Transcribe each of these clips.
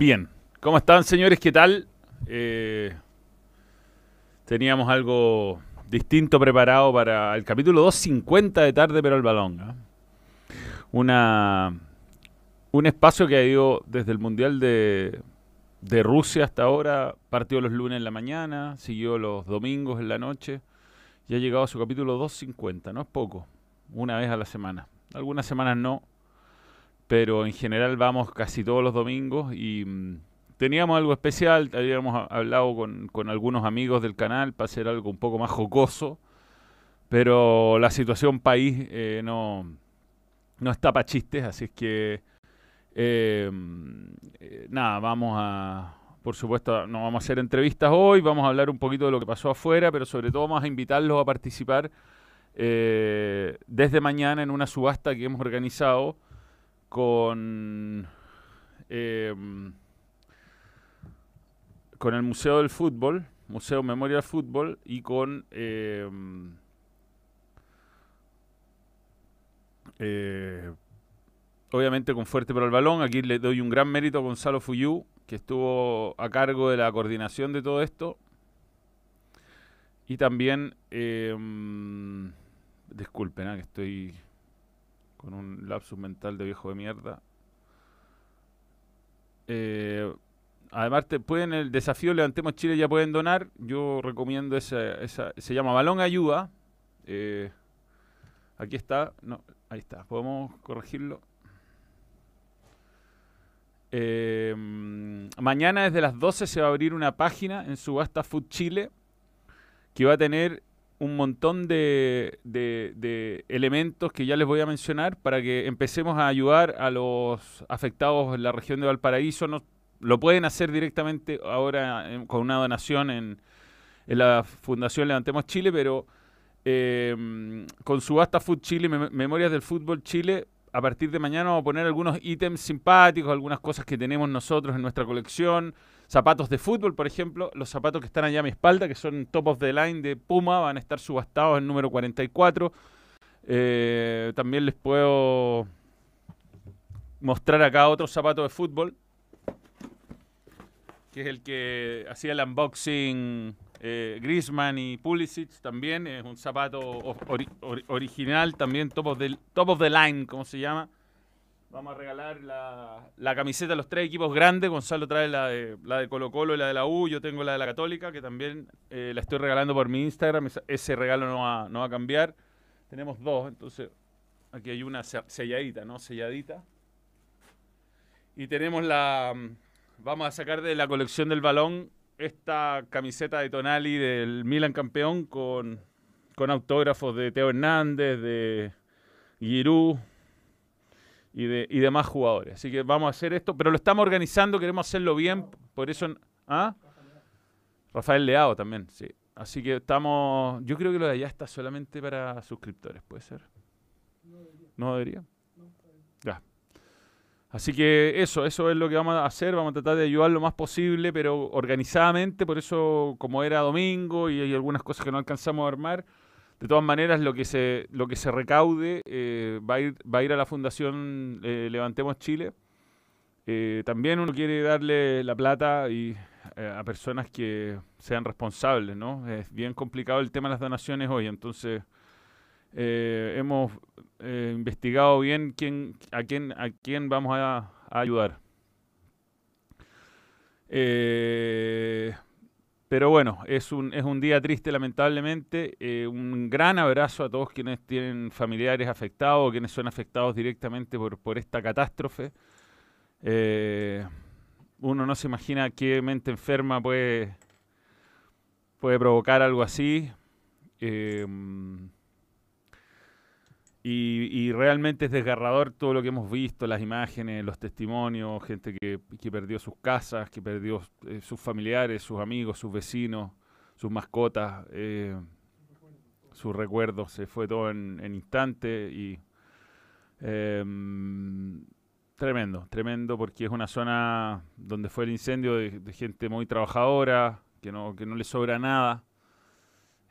Bien, ¿cómo están señores? ¿Qué tal? Eh, teníamos algo distinto preparado para el capítulo 250 de Tarde pero el Balón. ¿ah? Una, un espacio que ha ido desde el Mundial de, de Rusia hasta ahora, partió los lunes en la mañana, siguió los domingos en la noche y ha llegado a su capítulo 250, no es poco, una vez a la semana. Algunas semanas no, pero en general vamos casi todos los domingos y mm, teníamos algo especial, habíamos hablado con, algunos amigos del canal para hacer algo un poco más jocoso, pero la situación país eh, no, no está para chistes, así es que eh, eh, nada, vamos a, por supuesto, no vamos a hacer entrevistas hoy, vamos a hablar un poquito de lo que pasó afuera, pero sobre todo vamos a invitarlos a participar desde mañana en una subasta que hemos organizado con, em, con el Museo del Fútbol, Museo Memoria del Fútbol, y con em, eh, obviamente con Fuerte para el Balón. Aquí le doy un gran mérito a Gonzalo Fuyú, que estuvo a cargo de la coordinación de todo esto. Y también, eh, disculpen, ¿eh? que estoy con un lapsus mental de viejo de mierda. Eh, además, te pueden el desafío Levantemos Chile ya pueden donar. Yo recomiendo esa, se llama Balón Ayuda. Eh, aquí está, no, ahí está. Podemos corregirlo. Eh, mañana desde las 12 se va a abrir una página en Subasta Food Chile que va a tener un montón de, elementos que ya les voy a mencionar para que empecemos a ayudar a los afectados en la región de Valparaíso. No, lo pueden hacer directamente ahora con una donación en, la Fundación Levantemos Chile, pero em, con Subasta Food Chile, Memorias del Fútbol Chile, a partir de mañana vamos a poner algunos ítems simpáticos, algunas cosas que tenemos nosotros en nuestra colección zapatos de fútbol, por ejemplo, los zapatos que están allá a mi espalda, que son top of the line de Puma, van a estar subastados en número 44. Eh, también les puedo mostrar acá otro zapato de fútbol, que es el que hacía el unboxing eh, Griezmann y Pulisic también. Es un zapato original, también top of, the, top of the line, como se llama. Vamos a regalar la, camiseta de los tres equipos grandes. Gonzalo trae la de, la Colo Colo y la de la U. Yo tengo la de la Católica, que también eh, la estoy regalando por mi Instagram. Ese regalo no va, a cambiar. Tenemos dos, entonces aquí hay una selladita, ¿no? Selladita. Y tenemos la... Vamos a sacar de la colección del balón esta camiseta de Tonali del Milan campeón con, con autógrafos de Teo Hernández, de Giroud, y, de, y demás jugadores. Así que vamos a hacer esto, pero lo estamos organizando, queremos hacerlo bien, por eso... ¿ah? Rafael Leao también, sí. Así que estamos... Yo creo que lo de allá está solamente para suscriptores, ¿puede ser? ¿No debería? Ya. Así que eso, eso es lo que vamos a hacer, vamos a tratar de ayudar lo más posible, pero organizadamente, por eso como era domingo y hay algunas cosas que no alcanzamos a armar, de todas maneras, lo que se, lo que se recaude eh, va, a ir, va a ir a la Fundación eh, Levantemos Chile. Eh, también uno quiere darle la plata y, a personas que sean responsables, ¿no? Es bien complicado el tema de las donaciones hoy, entonces hemos investigado bien a, quién, a quién vamos a, ayudar. Pero bueno, es un, es un día triste lamentablemente. Eh, un gran abrazo a todos quienes tienen familiares afectados, o quienes son afectados directamente por, por esta catástrofe. Eh, uno no se imagina qué mente enferma puede, puede provocar algo así. Eh, y, realmente es desgarrador todo lo que hemos visto, las imágenes, los testimonios, gente que, perdió sus casas, que perdió eh, sus familiares, sus amigos, sus vecinos, sus mascotas, eh, sus recuerdos. Se fue todo en, en instante y em, tremendo, tremendo porque es una zona donde fue el incendio de, gente muy trabajadora, que no, que no le sobra nada.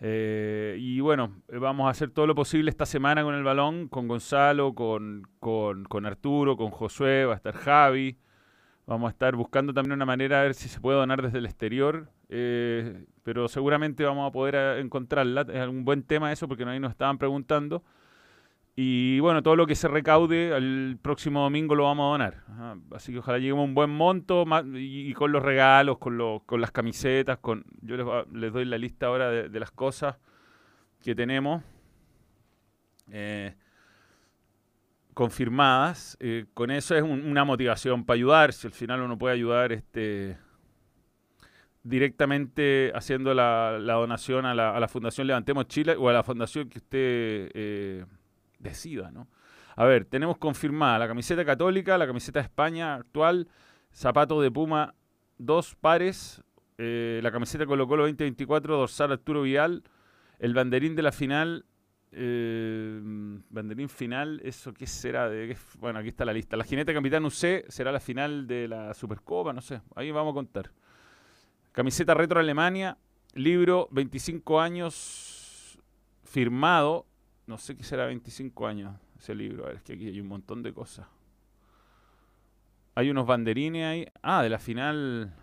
Eh, y bueno, vamos a hacer todo lo posible esta semana con el balón, con Gonzalo, con, con, Arturo, con Josué, va a estar Javi. Vamos a estar buscando también una manera a ver si se puede donar desde el exterior, eh, pero seguramente vamos a poder eh, encontrarla. Es un buen tema eso porque ahí nos estaban preguntando. Y bueno, todo lo que se recaude el próximo domingo lo vamos a donar. Así que ojalá lleguemos a un buen monto y, con los regalos, con, con las camisetas. con Yo les, doy la lista ahora de, las cosas que tenemos eh, confirmadas. Eh, con eso es una motivación para ayudar. Si al final uno puede ayudar este, directamente haciendo la, donación a la, Fundación Levantemos Chile o a la fundación que usted... Eh, decida, ¿no? A ver, tenemos confirmada la camiseta católica, la camiseta de España actual, zapato de Puma, dos pares, eh, la camiseta Colo Colo 2024, dorsal Arturo Vial, el banderín de la final, eh, banderín final, ¿eso qué será? De, bueno, aquí está la lista. La jineta Capitán UC será la final de la Supercopa, no sé, ahí vamos a contar. Camiseta Retro Alemania, libro 25 años firmado no sé qué será 25 años ese libro. A ver, es que aquí hay un montón de cosas. Hay unos banderines ahí. Ah, de la final.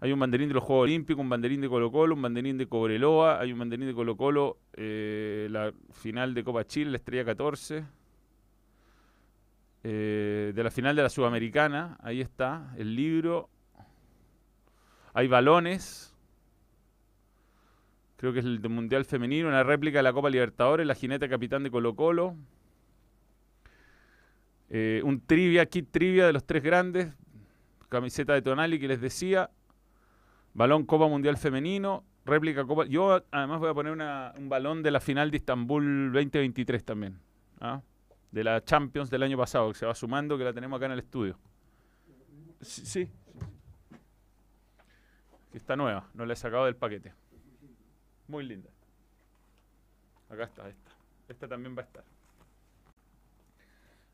Hay un banderín de los Juegos Olímpicos, un banderín de Colo Colo, un banderín de Cobreloa, hay un banderín de Colo Colo, eh, la final de Copa Chile, la estrella 14. Eh, de la final de la Sudamericana, ahí está, el libro. Hay balones creo que es el Mundial Femenino, una réplica de la Copa Libertadores, la jineta capitán de Colo Colo. Eh, un trivia, kit trivia de los tres grandes, camiseta de Tonali que les decía, balón Copa Mundial Femenino, réplica Copa... Yo además voy a poner un balón de la final de Istambul 2023 también, ¿ah? de la Champions del año pasado, que se va sumando, que la tenemos acá en el estudio. Sí, sí. está nueva, no la he sacado del paquete. Muy linda. Acá está esta. Esta también va a estar.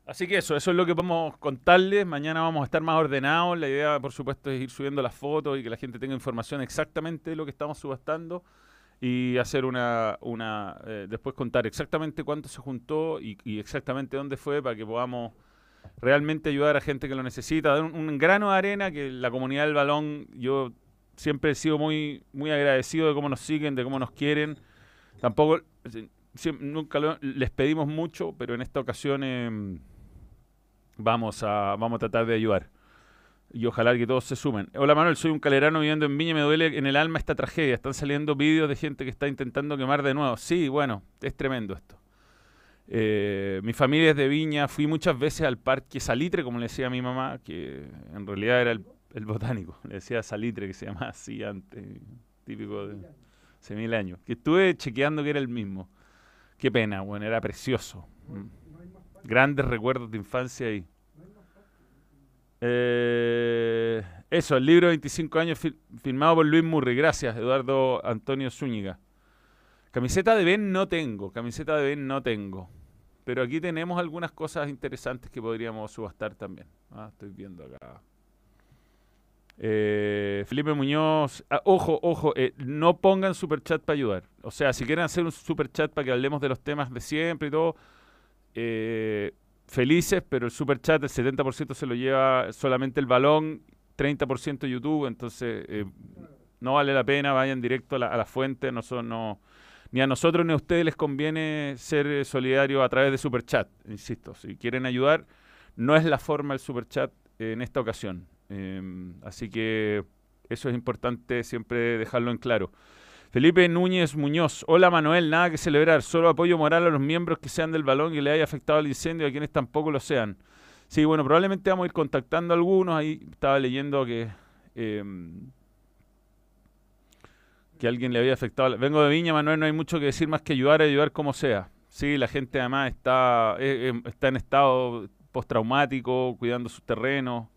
Así que eso, eso es lo que podemos contarles. Mañana vamos a estar más ordenados. La idea, por supuesto, es ir subiendo las fotos y que la gente tenga información exactamente de lo que estamos subastando y hacer una, una eh, después contar exactamente cuánto se juntó y, exactamente dónde fue para que podamos realmente ayudar a gente que lo necesita, dar un, un, grano de arena que la comunidad del balón, yo siempre he sido muy, muy agradecido de cómo nos siguen, de cómo nos quieren. Tampoco, nunca les pedimos mucho, pero en esta ocasión em, vamos, a, vamos a tratar de ayudar. Y ojalá que todos se sumen. Hola Manuel, soy un calerano viviendo en Viña, me duele en el alma esta tragedia. Están saliendo vídeos de gente que está intentando quemar de nuevo. Sí, bueno, es tremendo esto. Eh, mi familia es de Viña, fui muchas veces al parque Salitre, como le decía a mi mamá, que en realidad era el el botánico, le decía salitre que se llamaba así antes, típico de hace mil años, que estuve chequeando que era el mismo. Qué pena, bueno, era precioso. Mm. Grandes recuerdos de infancia ahí. Eh, eso, el libro 25 años firmado por Luis Murray. Gracias, Eduardo Antonio Zúñiga. Camiseta de Ben no tengo, camiseta de Ben no tengo. Pero aquí tenemos algunas cosas interesantes que podríamos subastar también. Ah, estoy viendo acá. Eh, Felipe Muñoz, ah, ojo, ojo, eh, no pongan super chat para ayudar. O sea, si quieren hacer un super chat para que hablemos de los temas de siempre y todo, eh, felices, pero el super chat, el 70% se lo lleva solamente el balón, 30% YouTube, entonces eh, no vale la pena, vayan directo a la, fuente, no, no, ni a nosotros ni a ustedes les conviene ser solidarios a través de super chat, insisto, si quieren ayudar, no es la forma el super chat en esta ocasión. Em, así que eso es importante siempre dejarlo en claro. Felipe Núñez Muñoz. Hola Manuel, nada que celebrar, solo apoyo moral a los miembros que sean del balón y le haya afectado el incendio a quienes tampoco lo sean. Sí, bueno, probablemente vamos a ir contactando a algunos. Ahí estaba leyendo que, em, que alguien le había afectado. Vengo de Viña, Manuel, no hay mucho que decir más que ayudar ayudar como sea. Sí, la gente además está, eh, em, está en estado postraumático, cuidando sus terrenos.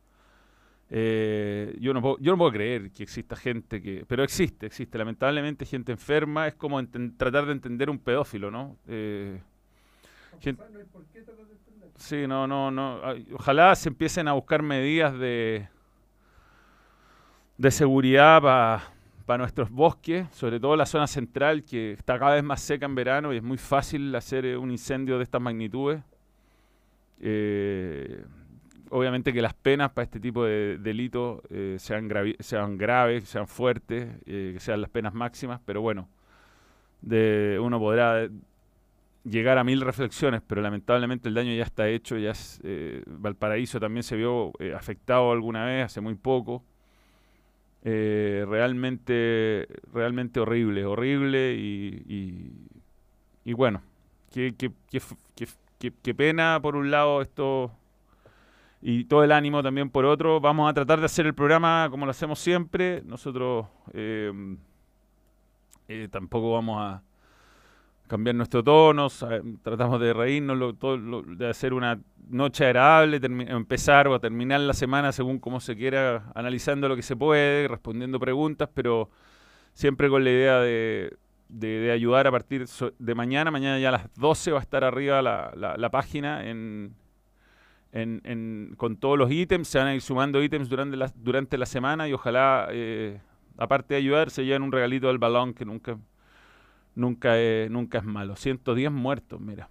Eh, yo, no puedo, yo no puedo creer que exista gente que... Pero existe, existe. Lamentablemente gente enferma es como tratar de entender un pedófilo, ¿no? Eh, sí, no, no, no. Ojalá se empiecen a buscar medidas de, de seguridad para nuestros bosques, sobre todo la zona central, que está cada vez más seca en verano y es muy fácil hacer eh, un incendio de estas magnitudes. Eh, obviamente que las penas para este tipo de delitos eh, sean, graves, sean fuertes, que sean las penas máximas, pero bueno, de, uno podrá llegar a mil reflexiones, pero lamentablemente el daño ya está hecho, ya Valparaíso también se vio afectado alguna vez, hace muy poco. Eh, realmente, realmente horrible, horrible y, y, bueno, qué, qué, qué, qué, pena por un lado esto y todo el ánimo también por otro. Vamos a tratar de hacer el programa como lo hacemos siempre. Nosotros eh, eh, tampoco vamos a cambiar nuestro tono, tratamos de reírnos, de hacer una noche agradable, empezar o terminar la semana según como se quiera, analizando lo que se puede, respondiendo preguntas, pero siempre con la idea de, de, ayudar a partir de mañana. Mañana ya a las 12 va a estar arriba la, la, página en, en, con todos los ítems. Se van a ir sumando ítems durante la, durante la semana y ojalá, eh, aparte de ayudar, se lleven un regalito del balón que nunca, nunca, nunca es malo. 110 muertos, mira.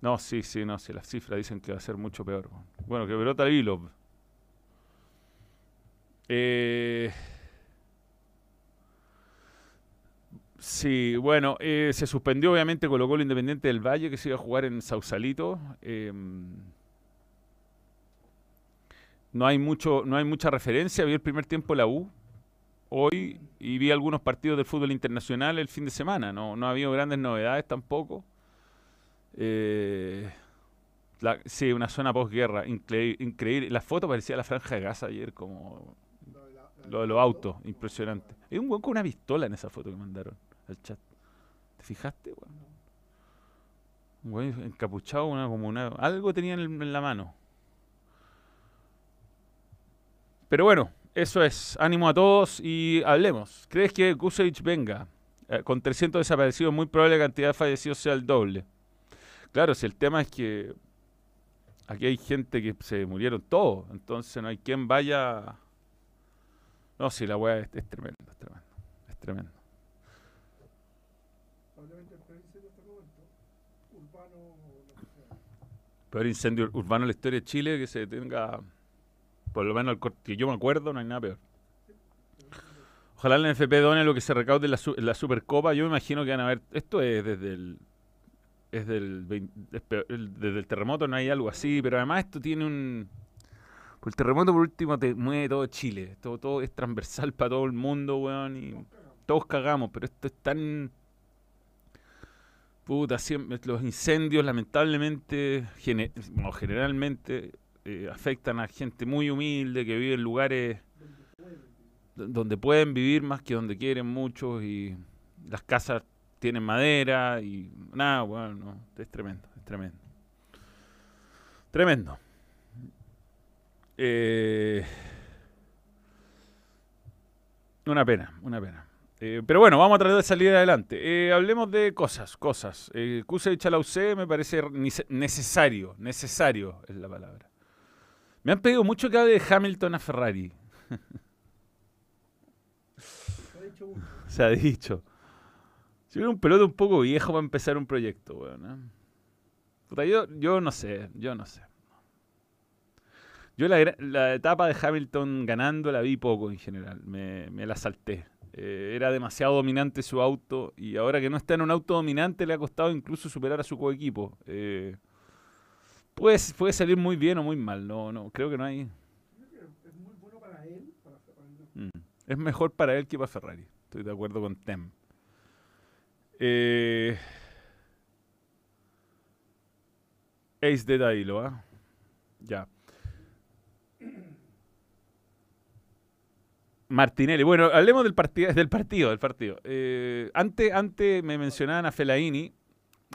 No, sí, sí, no, sí, las cifras dicen que va a ser mucho peor. Bueno, que brota Vilov. Eh, sí, bueno, eh, se suspendió obviamente colocó el Independiente del Valle que se iba a jugar en Sausalito. Em, no hay mucho, no hay mucha referencia. Vi el primer tiempo la U hoy y vi algunos partidos del fútbol internacional el fin de semana. No, no ha habido grandes novedades tampoco. Eh, sí, una zona posguerra, increíble. La foto parecía la franja de Gaza ayer, como lo de los autos, impresionante. Hay un buen con una pistola en esa foto que mandaron al chat. ¿Te fijaste? Un güey encapuchado, una, como una, algo tenía en, la mano. Pero bueno, eso es. Ánimo a todos y hablemos. ¿Crees que Kusevich venga? Eh, con 300 desaparecidos, muy probable la cantidad de fallecidos sea el doble. Claro, si el tema es que aquí hay gente que se murieron todos, entonces no hay quien vaya. No, si la weá es, tremendo, es tremendo, es tremendo. Peor incendio urbano en la historia de Chile que se tenga, por lo menos que yo me acuerdo, no hay nada peor. Ojalá el NFP done lo que se recaude en la, en la Supercopa. Yo me imagino que van a ver. Esto es desde el desde el terremoto no hay algo así, pero además esto tiene un pues el terremoto por último te mueve todo Chile, todo, todo es transversal para todo el mundo, weón, y todos cagamos, pero esto es tan puta, los incendios lamentablemente generalmente eh, afectan a gente muy humilde que vive en lugares donde pueden vivir más que donde quieren muchos y las casas tienen madera y nada, bueno, es tremendo, es tremendo. Tremendo. Eh, una pena, una pena. Eh, pero bueno, vamos a tratar de salir adelante. Eh, hablemos de cosas, cosas. Eh, Kusevich a la UC me parece necesario, necesario es la palabra. Me han pedido mucho que hable de Hamilton a Ferrari. Se ha dicho. Si hubiera un pelote un poco viejo para empezar un proyecto, weón. yo, yo no sé, yo no sé. Yo la, etapa de Hamilton ganando la vi poco en general, me, la salté. Eh, era demasiado dominante su auto y ahora que no está en un auto dominante le ha costado incluso superar a su coequipo. Eh, puede, salir muy bien o muy mal, no, no, creo que no hay... Es muy bueno para él. Es mejor para él que para Ferrari, estoy de acuerdo con Tem. Eh, Ace de Dailo, ¿ah? Ya. Martinelli. Bueno, hablemos del, partido, del partido. Del partido. Eh, antes, me mencionaban a Felaini.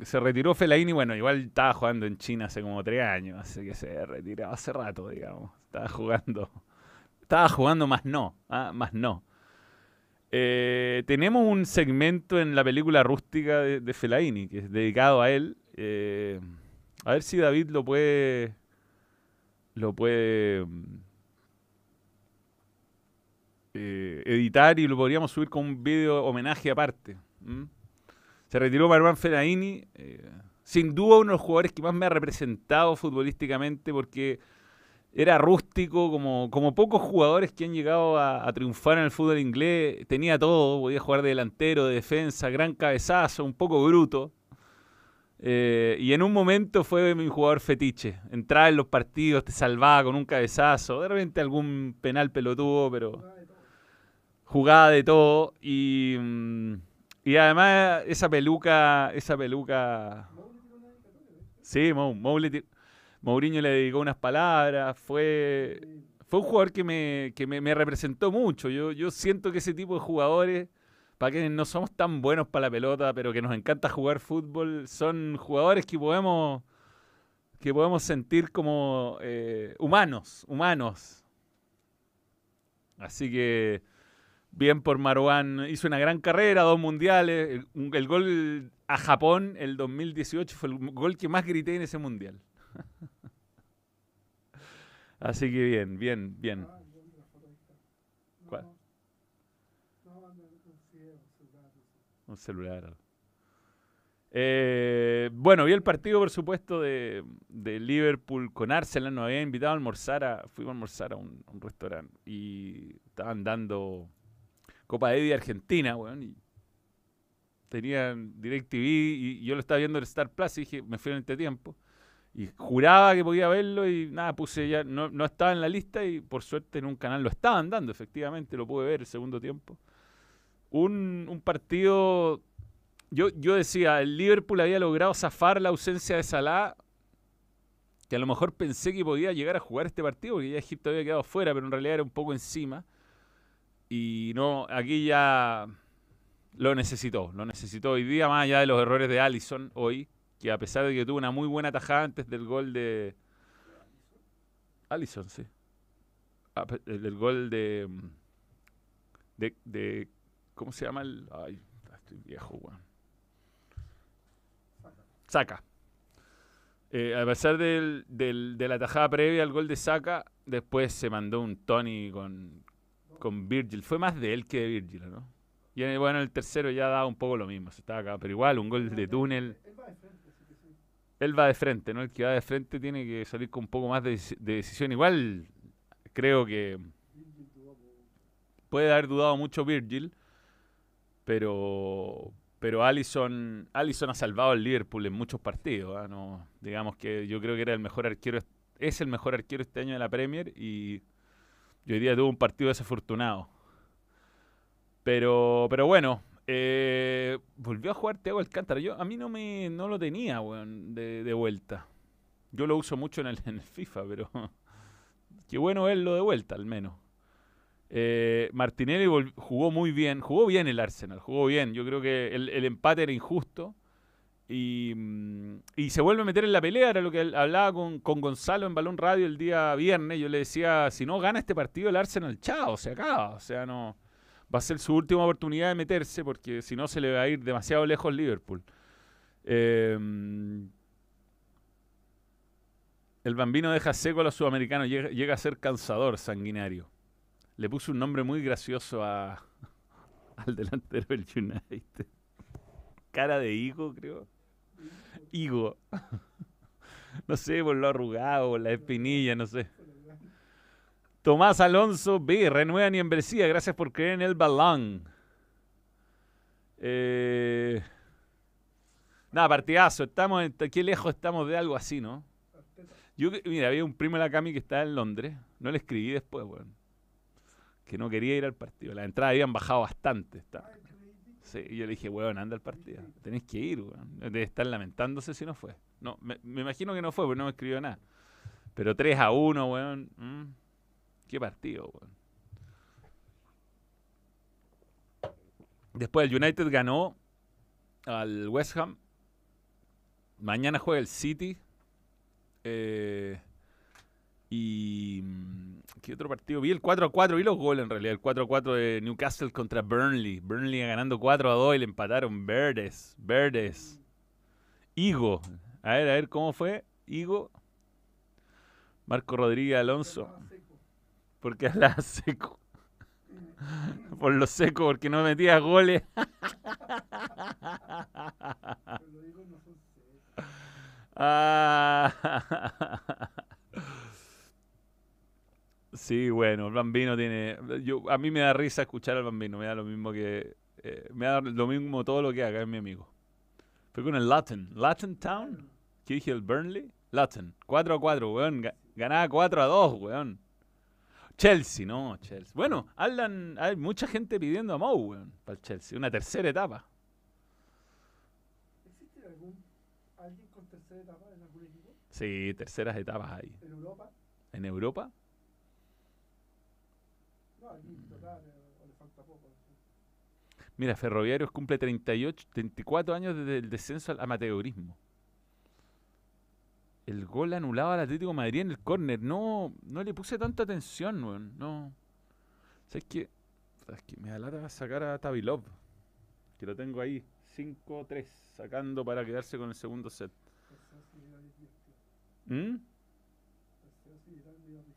Se retiró Felaini. Bueno, igual estaba jugando en China hace como tres años. Así que se retiró hace rato, digamos. Estaba jugando. Estaba jugando más no. ¿ah? Más no. Eh, tenemos un segmento en la película rústica de, Fellaini, que es dedicado a él. Eh, a ver si David lo puede. Lo puede. Eh, editar y lo podríamos subir con un video homenaje aparte. Se retiró Marwan Fenaini, eh, sin duda uno de los jugadores que más me ha representado futbolísticamente porque era rústico, como, como pocos jugadores que han llegado a, triunfar en el fútbol inglés. Tenía todo, podía jugar de delantero, de defensa, gran cabezazo, un poco bruto. Eh, y en un momento fue mi jugador fetiche. Entraba en los partidos, te salvaba con un cabezazo, de repente algún penal pelotudo, pero jugaba de todo. Y, mm, y además esa peluca, esa peluca... Sí, Mourinho le dedicó unas palabras, fue, fue un jugador que, me, que me, representó mucho. Yo, yo siento que ese tipo de jugadores para quienes no somos tan buenos para la pelota, pero que nos encanta jugar fútbol, son jugadores que podemos, que podemos sentir como eh, humanos, humanos. Así que bien por Marwan, hizo una gran carrera, dos mundiales, el, el gol a Japón el 2018 fue el gol que más grité en ese mundial. Así que bien, bien, bien. Un celular. Eh, bueno, vi el partido, por supuesto, de, Liverpool con Arsenal. Nos habían invitado a almorzar, a, fuimos a almorzar a un, restaurante y estaban dando Copa de Argentina, weón. y tenían DirecTV y, yo lo estaba viendo en Star Plus y dije, me fui en este tiempo. Y juraba que podía verlo y nada, puse ya, no, estaba en la lista y por suerte en un canal lo estaban dando, efectivamente, lo pude ver el segundo tiempo un, partido. Yo, yo decía, el Liverpool había logrado zafar la ausencia de Salah, que a lo mejor pensé que podía llegar a jugar este partido, porque ya Egipto había quedado fuera, pero en realidad era un poco encima. Y no, aquí ya lo necesitó, lo necesitó hoy día, más allá de los errores de Allison hoy, que a pesar de que tuvo una muy buena tajada antes del gol de. Allison, sí. El, gol de, de ¿Cómo se llama el.? Ay, estoy viejo, weón. Saca. Eh, a pesar del, de la tajada previa al gol de Saca, después se mandó un Tony con, con Virgil. Fue más de él que de Virgil, ¿no? Y eh, bueno, el tercero ya daba un poco lo mismo. Se estaba acá, pero igual, un gol de túnel. Él va de frente, ¿no? El que va de frente tiene que salir con un poco más de, de decisión. Igual, creo que puede haber dudado mucho Virgil pero pero Allison, Allison ha salvado al Liverpool en muchos partidos. ¿ah? No, digamos que yo creo que era el mejor arquero, es el mejor arquero este año de la Premier y hoy día tuvo un partido desafortunado. Pero, pero bueno, eh, volvió a jugar Thiago Alcántara. Yo, a mí no me no lo tenía de, vuelta. Yo lo uso mucho en el, en el FIFA, pero qué bueno verlo de vuelta al menos. Eh, Martinelli jugó muy bien, jugó bien el Arsenal, jugó bien. Yo creo que el, empate era injusto. Mm, y, se vuelve a meter en la pelea, era lo que hablaba con, Gonzalo en Balón Radio el día viernes. Yo le decía, si no gana este partido el Arsenal, chao, se acaba. O sea, no va a ser su última oportunidad de meterse porque si no se le va a ir demasiado lejos Liverpool. Em, el bambino deja seco a los sudamericanos, llega a ser cansador, sanguinario le puso un nombre muy gracioso a, al delantero del United. Cara de higo, creo. Higo. No sé, por lo arrugado, por la espinilla, no sé. Tomás Alonso B. Renueva ni. Gracias por creer en el balón. Eh... Nada, partidazo. Estamos, qué lejos estamos de algo así, ¿no? Yo, mira, había un primo de la Cami que estaba en Londres. No le escribí después, weón que no quería ir al partido. Las entradas habían bajado bastante. Y yo le dije, weón, anda al partido. Tenés que ir, weón. Debe estar lamentándose si no fue. No, me, imagino que no fue, porque no me escribió nada. Pero 3 a 1, weón. Mm, qué partido, weón. Después el United ganó al West Ham. Mañana juega el City. Eh, y. Mm, ¿Qué otro partido? Vi el 4 a 4, vi los goles en realidad. El 4 a 4 de Newcastle contra Burnley. Burnley ganando 4 a 2 y le empataron Verdes. Verdes. Higo. A ver, a ver cómo fue. Higo. Marco Rodríguez Alonso. Porque hablaba seco. Por lo seco, porque no metía goles. Ah. Sí, bueno, el bambino tiene. Yo, a mí me da risa escuchar al bambino, me da lo mismo que. Eh, me da lo mismo todo lo que haga, es mi amigo. Fue con el Latin. ¿Latin Town? ¿Qué dije? ¿El Burnley? Latin. 4 a 4, weón. Ganaba 4 a 2, weón. Chelsea, no, Chelsea. Bueno, hablan, hay mucha gente pidiendo a Mou, weón, para el Chelsea. Una tercera etapa. ¿Existe algún alguien con tercera etapa en algún equipo? Sí, terceras etapas ahí. ¿En Europa? ¿En Europa? No, aquí total, o le falta poco. Mira, Ferroviarios cumple 38, 34 años desde el descenso al amateurismo. El gol anulado al Atlético de Madrid en el córner. No, no le puse tanta atención, weón. No. ¿Sabes qué? ¿Sabes qué? Me da lata sacar a Tavilov. Que lo tengo ahí. 5-3. Sacando para quedarse con el segundo set. ¿Mm? Tercera sí era divertido.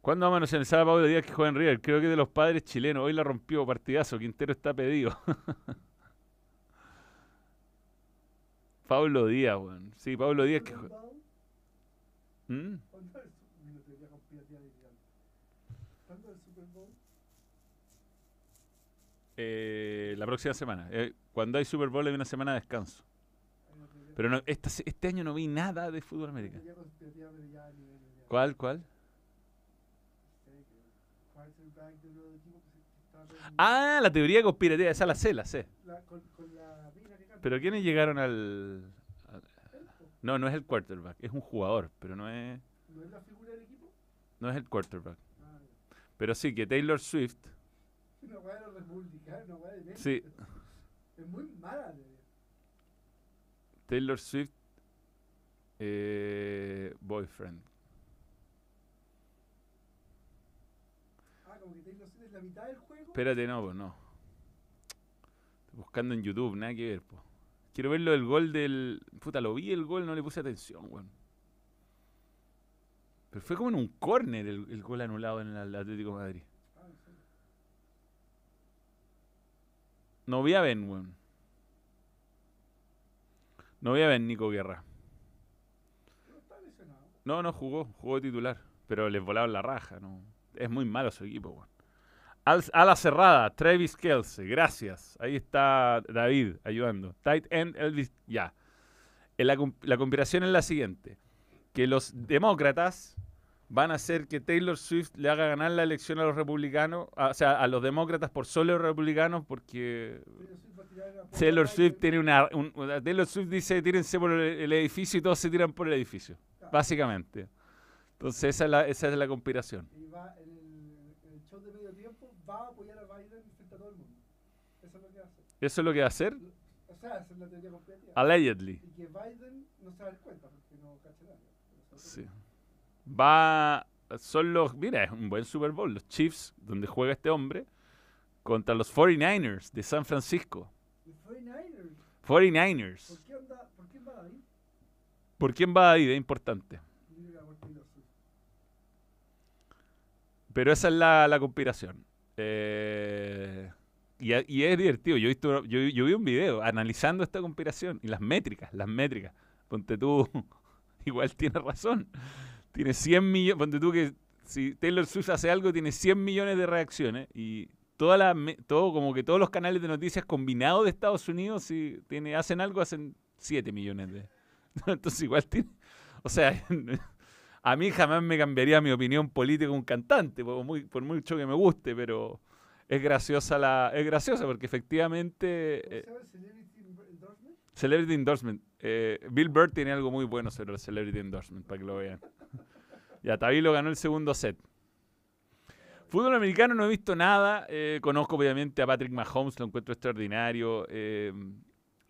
¿Cuándo vamos a anunciar a Pablo Díaz que juega en River? Creo que de los padres chilenos. Hoy la rompió, partidazo. Quintero está pedido. Pablo Díaz, weón. Sí, Pablo Díaz que juega. ¿Mm? ¿Cuándo es su- Mira, teoría conspirativa de Vidal. ¿Cuándo es el Super Bowl? Eh, la próxima semana. Eh, cuando hay Super Bowl hay una semana de descanso. Pero no, este año no vi nada de fútbol americano. ¿Cuál, cuál? No sé, que quarterback de uno de los equipos que se- que está con- Ah, la teoría conspirativa. Esa la sé, la sé. la- con, con la mina que canta. Pero ¿quiénes llegaron al...? No, no es el quarterback. Es un jugador, pero no es, ¿No es la figura del equipo? no es el quarterback. Ah, Pero sí, que Taylor Swift... de los republicanos, una weá de Messi. Sí. Es muy mala. Taylor Swift... eh, boyfriend. Ah, como que Taylor Swift es la mitad del juego. Espérate, no, pues no. Estoy buscando en YouTube, nada que ver, pues. Quiero ver lo del gol del. Puta, lo vi el gol, no le puse atención, weón. Pero fue como en un córner el, el gol anulado en el Atlético de Madrid. Ah. No vi a Ben, weón. No vi a Ben Nico Guerra. No, no jugó, jugó titular. Pero les volaron la raja, no. Es muy malo su equipo. Al- A la cerrada, Travis Kelsey, gracias. Ahí está David ayudando. Tight end, Elvis, ya. Eh, La, la conspiración es la siguiente: que los demócratas van a hacer que Taylor Swift le haga ganar la elección a los republicanos, a- o sea, a los demócratas por solo los republicanos, porque Taylor Swift tiene una, un- Taylor Swift dice tírense por el edificio y todos se tiran por el edificio, básicamente. Entonces esa es la, esa es la conspiración. Y va el, el show de medio tiempo, va a apoyar a Biden frente a todo el mundo. Eso es lo que hace. Eso es lo que va a hacer, O sea, esa es la teoría conspirativa. allegedly. Y que Biden no se va a dar cuenta porque no cacha nada. Sí. Va, son los, mira, es un buen Super Bowl, los Chiefs, donde juega este hombre, contra los 49ers de San Francisco. El 49ers. 49ers. ¿Por qué, ¿Por qué va ahí? ¿Por quién va ahí? Es importante. Mira, por Taylor Swift. Pero esa es la, la conspiración. Eh, y, y es divertido. Yo, visto, yo, yo vi un video analizando esta conspiración y las métricas, las métricas. Ponte tú, igual tiene razón. Tiene 100 millones, ponte tú que si Taylor Swift hace algo tiene 100 millones de reacciones y toda la, todo como que todos los canales de noticias combinados de Estados Unidos si tiene, hacen algo hacen 7 millones de... Entonces igual tiene... O sea, a mí jamás me cambiaría mi opinión política un cantante, por, muy, por mucho que me guste, pero es graciosa la es graciosa porque efectivamente ¿Cómo eh, se llama el Celebrity Endorsement? Celebrity Endorsement. eh, Bill Burr tiene algo muy bueno sobre el Celebrity Endorsement, para que lo vean. Ya, Tabilo ganó el segundo set. Fútbol americano no he visto nada. eh, conozco obviamente a Patrick Mahomes, lo encuentro extraordinario.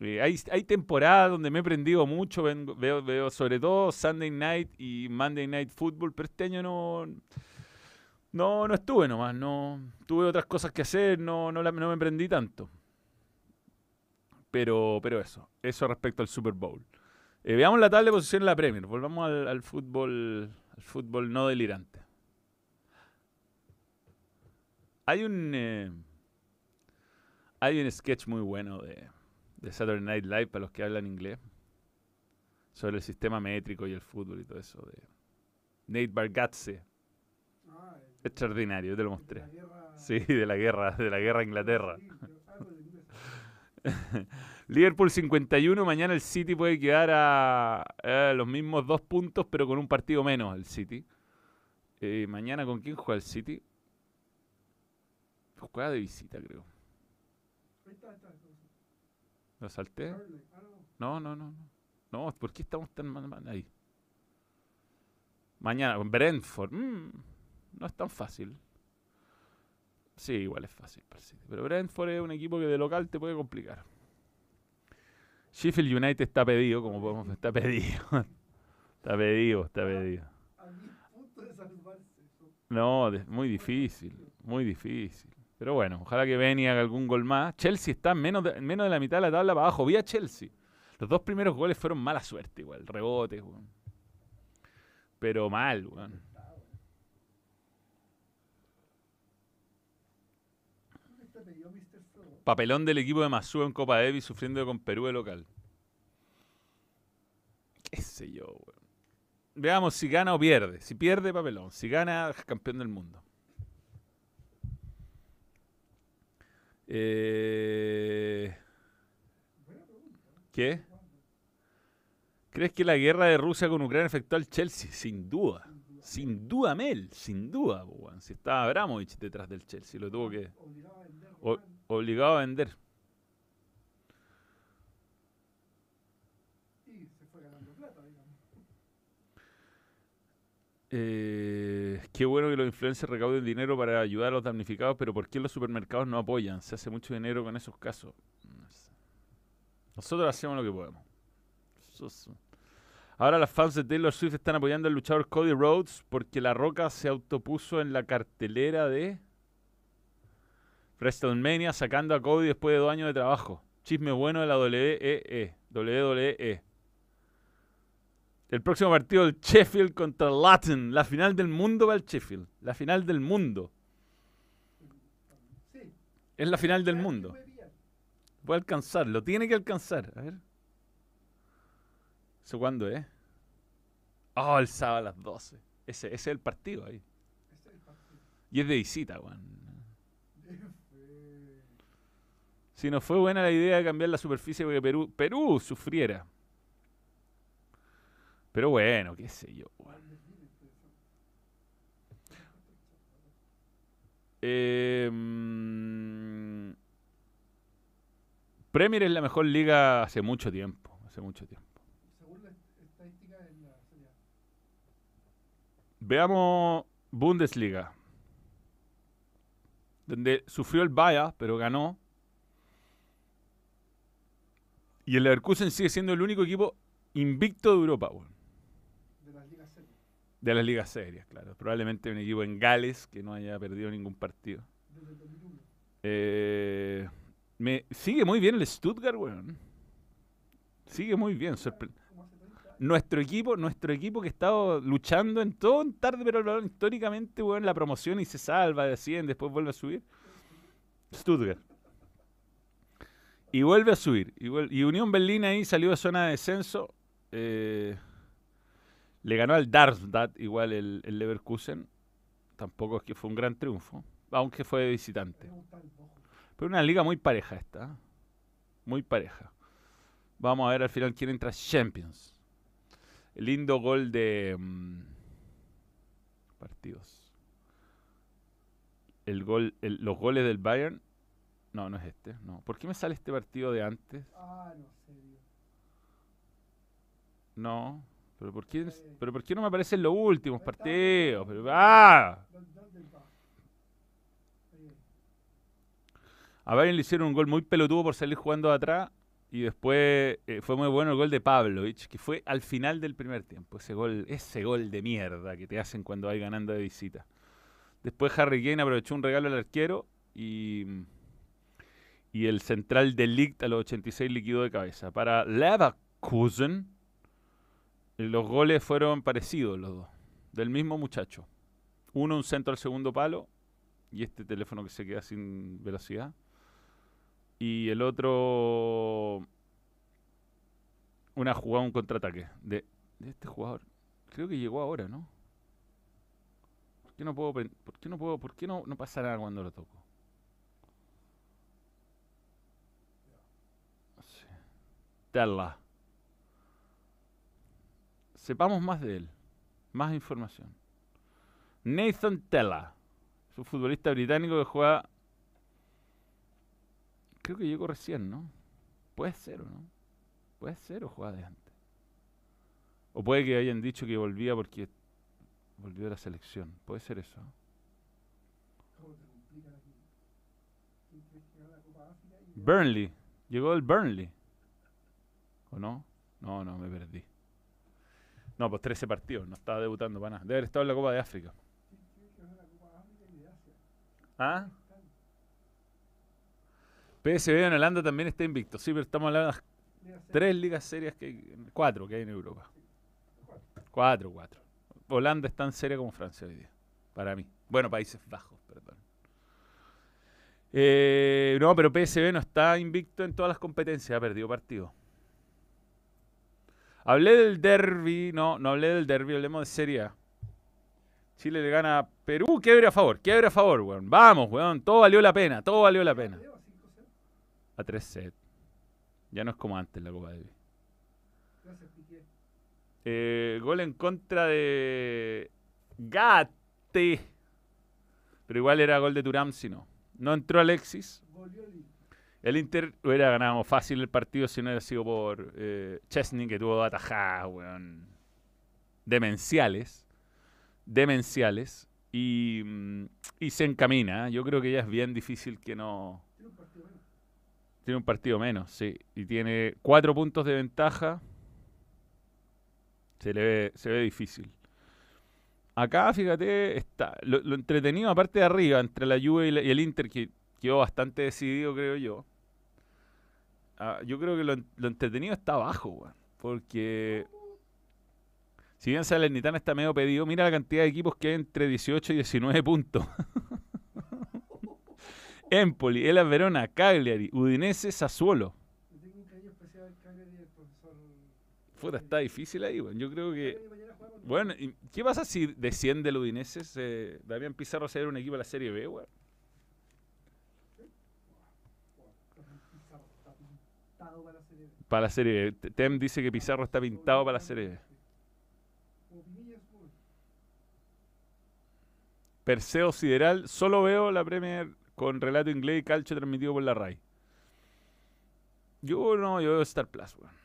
Eh, hay, hay temporadas donde me he prendido mucho. veo, veo sobre todo Sunday Night y Monday Night Football, pero este año no, no, no estuve nomás. No, tuve otras cosas que hacer, no, no, no me prendí tanto. Pero, pero eso, eso respecto al Super Bowl. Eh, veamos la tabla de posición en la Premier. Volvamos al, al fútbol, al fútbol no delirante. Hay un. eh, hay un sketch muy bueno de, de Saturday Night Live para los que hablan inglés. Sobre el sistema métrico y el fútbol y todo eso. De Nate Bargatze. Ah, el- Extraordinario, yo te lo de mostré. guerra- Sí, de la guerra, de la guerra a Inglaterra. De. Liverpool 51, mañana el City puede quedar a, a los mismos dos puntos, pero con un partido menos el City. Eh, mañana con quién juega el City? Juega de visita, creo. Ahí está, ahí está. ¿Lo salté? No. No, no, no. No, ¿por qué estamos tan mal, mal ahí? Mañana, con Brentford. mm, no es tan fácil. Sí, igual es fácil para el City. Pero Brentford es un equipo que de local te puede complicar. Sheffield United está pedido, como podemos está pedido. está pedido, está pedido. A 10 puntos de salvarse. Eso. No, muy difícil, muy difícil. Pero bueno, ojalá que Benny haga algún gol más. Chelsea está en menos de, en menos de la mitad de la tabla para abajo. Vi a Chelsea. Los dos primeros goles fueron mala suerte igual, rebotes, weón. Pero mal, weón. Papelón del equipo de Masú en Copa Davis sufriendo con Perú de local. Qué sé yo, weón. Veamos si gana o pierde. Si pierde, papelón. Si gana, campeón del mundo. Eh. ¿Qué? ¿Crees que la guerra de Rusia con Ucrania afectó al Chelsea? Sin duda. Sin duda, Mel. Sin duda. Si estaba Abramovich detrás del Chelsea, lo tuvo que Obligado a vender. o- Román. obligado a vender. Y se fue ganando plata, digamos. Eh, qué bueno que los influencers recauden dinero para ayudar a los damnificados, pero ¿por qué los supermercados no apoyan? Se hace mucho dinero con esos casos. Nosotros hacemos lo que podemos. Ahora las fans de Taylor Swift están apoyando al luchador Cody Rhodes porque La Roca se autopuso en la cartelera de WrestleMania sacando a Cody después de dos años de trabajo. Chisme bueno de la WWE. WWE. El próximo partido del Sheffield contra el Latin. La final del mundo va el Sheffield. La final del mundo. Sí. Es la final del mundo. puede pillar. Puede alcanzar, lo tiene que alcanzar. A ver. ¿Eso cuándo es? Oh, el sábado a las 12. Ese, ese es el partido ahí. Ese es el partido. Y es de visita, weón. Si no fue buena la idea de cambiar la superficie porque Perú, Perú sufriera. Pero bueno, qué sé yo. Eh, Premier es la mejor liga hace mucho tiempo. Hace mucho tiempo. Según la est- estadística en la Serie. Veamos Bundesliga. Donde sufrió el Bayern, pero ganó. Y el Leverkusen sigue siendo el único equipo invicto de Europa, weón. de las ligas serias. De las ligas serias, claro. Probablemente un equipo en Gales que no haya perdido ningún partido. Desde el 2001. Eh, me sigue muy bien el Stuttgart, weón. Sigue muy bien. sorpre- Como hace 30 años. nuestro equipo, nuestro equipo que ha estado luchando en todo un tarde pero históricamente, weón, la promoción y se salva, desciende, después vuelve a subir. Stuttgart. Y vuelve a subir. Y, y Unión Berlín ahí salió de zona de descenso. eh, le ganó al Darmstadt, igual el, el Leverkusen. Tampoco es que fue un gran triunfo, aunque fue de visitante. Pero una liga muy pareja esta. ¿eh? Muy pareja. Vamos a ver al final quién entra Champions. El lindo gol de mm, partidos. El gol, el- los goles del Bayern. No, no es este. No. ¿Por qué me sale este partido de antes? Ah, no sé. No. Pero ¿por qué, pero ¿por qué no me aparecen los últimos partidos? Pero, ¡Ah! A Bayern le hicieron un gol muy pelotudo por salir jugando de atrás. Y después eh, fue muy bueno el gol de Pavlovich, que fue al final del primer tiempo. Ese gol, ese gol de mierda que te hacen cuando hay ganando de visita. Después Harry Kane aprovechó un regalo al arquero y, y el central del Ligt a los 86 liquidó de cabeza. Para Leverkusen, los goles fueron parecidos los dos, del mismo muchacho. Uno un centro al segundo palo y este teléfono que se queda sin velocidad. Y el otro, una jugada, un contraataque de, de este jugador. Creo que llegó ahora, ¿no? ¿Por qué no puedo, por qué no puedo, por qué no, no pasa nada cuando lo toco? Sí. Sepamos más de él. Más información. Nathan Tella. Es un futbolista británico que juega. Creo que llegó recién, ¿no? Puede ser o no. Puede ser o juega de antes. O puede que hayan dicho que volvía porque volvió de la selección. Puede ser eso. Burnley. Llegó el Burnley. ¿O no? No, no, me perdí. No, pues 13 partidos. No estaba debutando para nada. Debe haber estado en la Copa de África. ¿Ah? PSV en Holanda también está invicto. Sí, pero estamos hablando de las tres ligas serias que hay, cuatro que hay en Europa. Cuatro, cuatro. Holanda es tan seria como Francia hoy día. Para mí. Bueno, Países Bajos, perdón. Eh, no, pero PSV no está invicto en todas las competencias. Ha perdido partido. Hablé del derby. No, no hablé del derby. Hablemos de Serie A. Chile le gana a Perú. Quiebre a favor. Quiebre a favor, weón. Vamos, weón. Todo valió la pena. Todo valió la pena. Leo, 5-0. A 3 set. Ya no es como antes la Copa Davis. Eh, gol en contra de Gate. Pero igual era gol de Turam, si no. No entró Alexis. El Inter. Hubiera ganado fácil el partido si no hubiera sido por eh, Chesney, que tuvo atajadas, weón. Demenciales. Demenciales. Y, mm, se encamina. ¿eh? Yo creo que ya es bien difícil que no. Tiene un partido menos. Tiene un partido menos, sí. Y tiene cuatro puntos de ventaja. Se le ve, se ve difícil. Acá, fíjate, está lo, entretenido, aparte de arriba, entre la Juve y, y el Inter, que quedó bastante decidido, creo yo. Ah, yo creo que lo, lo entretenido está abajo, weón. Porque si bien Salernitana está medio pedido, mira la cantidad de equipos que hay entre 18 y 19 puntos. Empoli, Elas Verona, Cagliari, Udinese, Sassuolo. Puta, está difícil ahí, weón. Yo creo que. Bueno, ¿y ¿qué pasa si desciende el Udinese? Se... Damián Pizarro se a a un equipo de la Serie B, weón. Pizarro está pintado para la Serie Tem dice que Pizarro está pintado para la Serie. Perseo Sideral, solo veo la Premier con relato inglés y calcio transmitido por la RAI. Yo no, yo veo Star Plus, weón.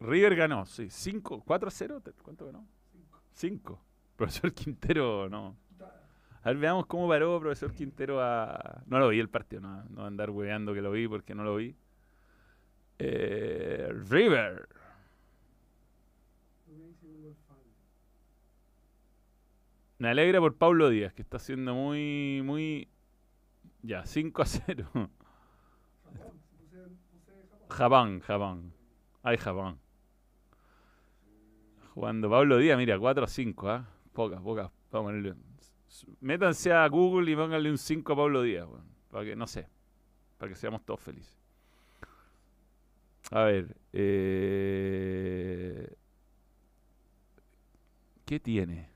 River ganó, sí. 5, 4 a 0. ¿Cuánto ganó? Cinco. 5. Profesor Quintero, no. A ver, veamos cómo paró profesor Quintero a... No lo vi el partido, no, no andar hueveando que lo vi porque no lo vi. Eh, River. Me alegra por Pablo Díaz, que está siendo muy, muy... Ya, 5 a 0. Japón, Japón. Ay, Japón. Jugando Pablo Díaz, mira, 4 a 5, ¿ah? Pocas, pocas. Vamos a ponerle... Métanse a Google y pónganle un 5 a Pablo Díaz. Para que, no sé, para que seamos todos felices. A ver, eh... ¿qué tiene?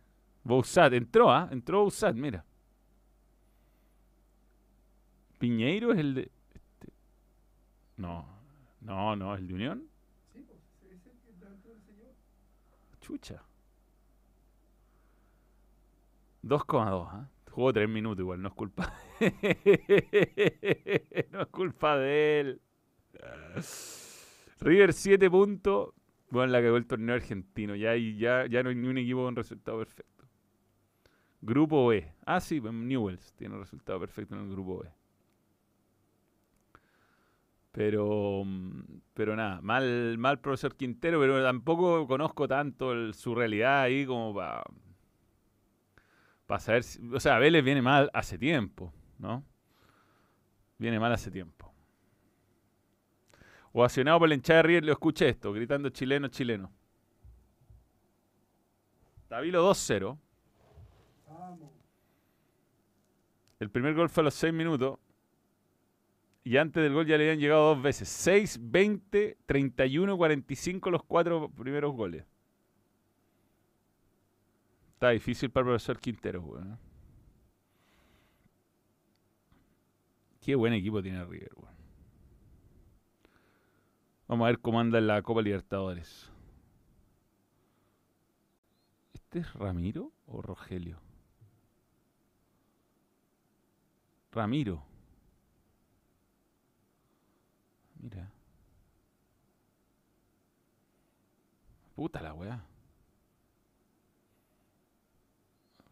Bousat, entró, ¿ah? Entró Bousat, mira. Piñeiro es el de... este- No, no, no, el de Unión. Sí, pues, es el que. Chucha. 2,2, ¿ah? Jugó 3 minutos igual, no es culpa. no es culpa de él. River 7 puntos. Bueno, la que el torneo argentino. Ya, ya, ya no hay ni un equipo con resultado perfecto. Grupo B. Ah, sí, pues Newells tiene resultado perfecto en el grupo B. Pero, pero nada, mal, mal profesor Quintero, pero tampoco conozco tanto su realidad ahí como para saber si, o sea, Vélez viene mal hace tiempo, ¿no? Viene mal hace tiempo. Ovacionado por la hinchada de River, lo escuché esto, gritando chileno, chileno. Tabilo 2-0. Vamos. El primer gol fue a los 6 minutos. Y antes del gol ya le habían llegado dos veces. 6, 20, 31, 45 los cuatro primeros goles. Está difícil para el profesor Quintero, weón. Qué buen equipo tiene River, weón. Vamos a ver cómo anda en la Copa Libertadores. ¿Este es Ramiro o Rogelio? Ramiro. Mira. Puta la weá.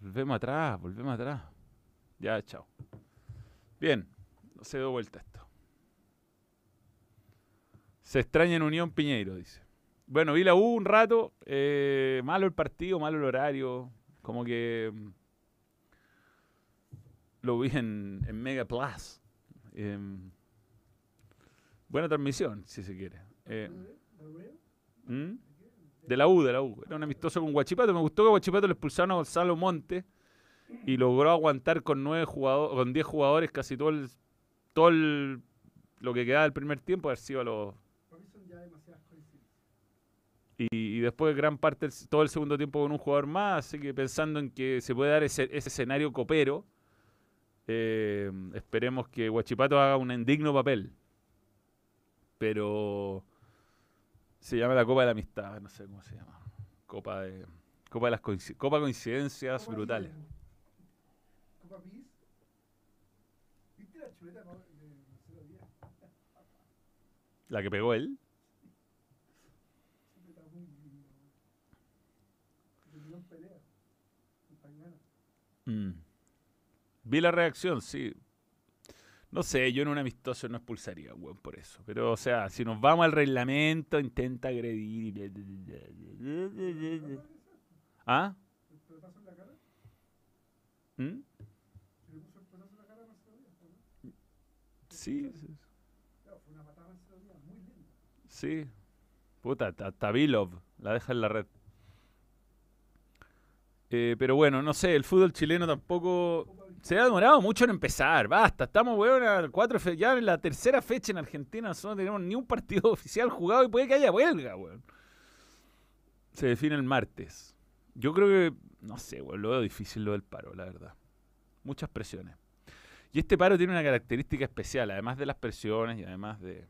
Volvemos atrás, volvemos atrás. Ya, chao. Bien, no se dio vuelta esto. Se extraña en Unión Piñeiro, dice. Bueno, vi la U un rato. eh, malo el partido, malo el horario. Como que. mm, Lo vi en, en Mega Plus. Em, buena transmisión, si se quiere. Eh, ¿mm? De la U, de la U. Era un amistoso con Guachipato. Me gustó que Guachipato le expulsaron a Gonzalo Monte y logró aguantar con nueve jugadores, con 10 jugadores casi todo el, todo el- lo que quedaba del primer tiempo, haber sido a los y, y después gran parte todo el segundo tiempo con un jugador más, así que pensando en que se puede dar ese, ese escenario copero, eh, esperemos que Guachipato haga un indigno papel. Pero se llama la Copa de la Amistad, no sé cómo se llama. Copa de Copa de las coinci- Copa de coincidencias Copa brutales. Copa Pis. ¿Viste la chuleta de Díaz? La que pegó él. Mm. Vi la reacción, sí. No sé, yo en un amistoso no expulsaría, weón, por eso. Pero, o sea, si nos vamos al reglamento, intenta agredir. ¿Ah? ¿Mm? Sí, sí. Puta, Ta- Tabilov, la deja en la red. Eh, pero bueno, no sé, el fútbol chileno tampoco se ha demorado mucho en empezar. Basta, estamos, weón, cuatro ya en la tercera fecha en Argentina. Nosotros no tenemos ni un partido oficial jugado y puede que haya huelga, weón. Se define el martes. Yo creo que, no sé, weón, lo veo difícil lo del paro, la verdad. Muchas presiones. Y este paro tiene una característica especial, además de las presiones y además de...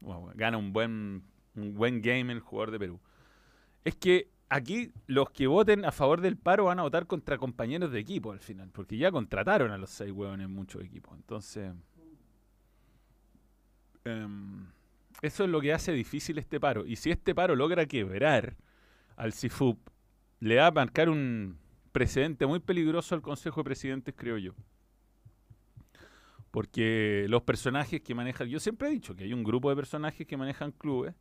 Bueno, gana un buen, un buen game el jugador de Perú. Es que aquí los que voten a favor del paro van a votar contra compañeros de equipo al final, porque ya contrataron a los seis hueones en muchos equipos. Entonces, em, eso es lo que hace difícil este paro. Y si este paro logra quebrar al CIFUP, le va a marcar un precedente muy peligroso al Consejo de Presidentes, creo yo. Porque los personajes que manejan, yo siempre he dicho que hay un grupo de personajes que manejan clubes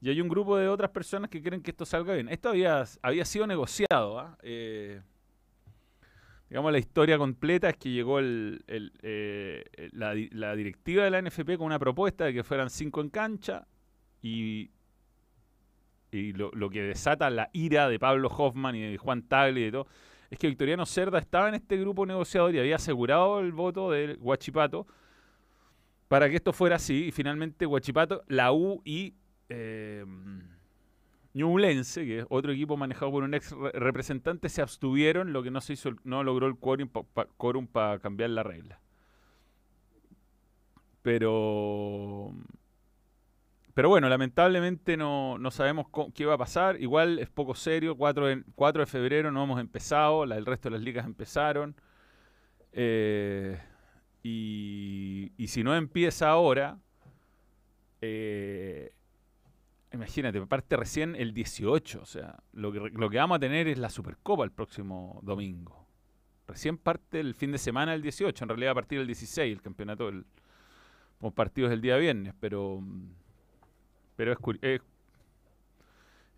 y hay un grupo de otras personas que quieren que esto salga bien. Esto había, había sido negociado. ¿ah? Eh, digamos, la historia completa es que llegó eh, la, di- la directiva de la NFP con una propuesta de que fueran cinco en cancha y, y lo, que desata la ira de Pablo Hoffman y de Juan Tagle y de todo es que Victoriano Cerda estaba en este grupo negociador y había asegurado el voto de Guachipato para que esto fuera así y finalmente Guachipato, la U y eh, Ñublense, que es otro equipo manejado por un ex re- representante, se abstuvieron, lo que no se hizo, no logró el quórum para cambiar la regla. Pero, pero bueno, lamentablemente no, no sabemos qué va a pasar. Igual es poco serio. 4 de, 4 de febrero no hemos empezado, el resto de las ligas empezaron. Eh, y si no empieza ahora, eh, imagínate, parte recién el 18. O sea, lo que, lo que vamos a tener es la Supercopa el próximo domingo. Recién parte el fin de semana el 18, en realidad a partir del 16, el campeonato, el, con partidos el día viernes, pero, pero es, es,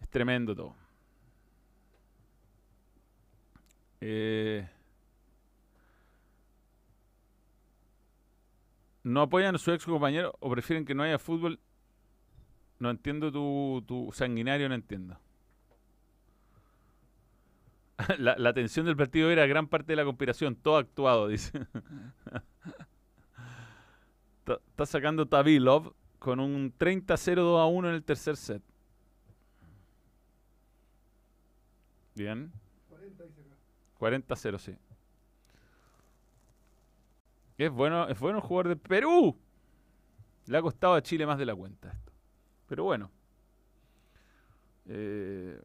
es tremendo todo. Eh, ¿No apoyan a su ex compañero o prefieren que no haya fútbol? No entiendo tu, tu sanguinario, no entiendo. La, la tensión del partido era gran parte de la conspiración, todo actuado, dice. está, sacando Tavilov con un 30-0-2 a 1 en el tercer set. Bien. 40 dice acá. 40-0, sí. Es bueno, es bueno el jugador de Perú. Le ha costado a Chile más de la cuenta esto. Pero bueno. Eh,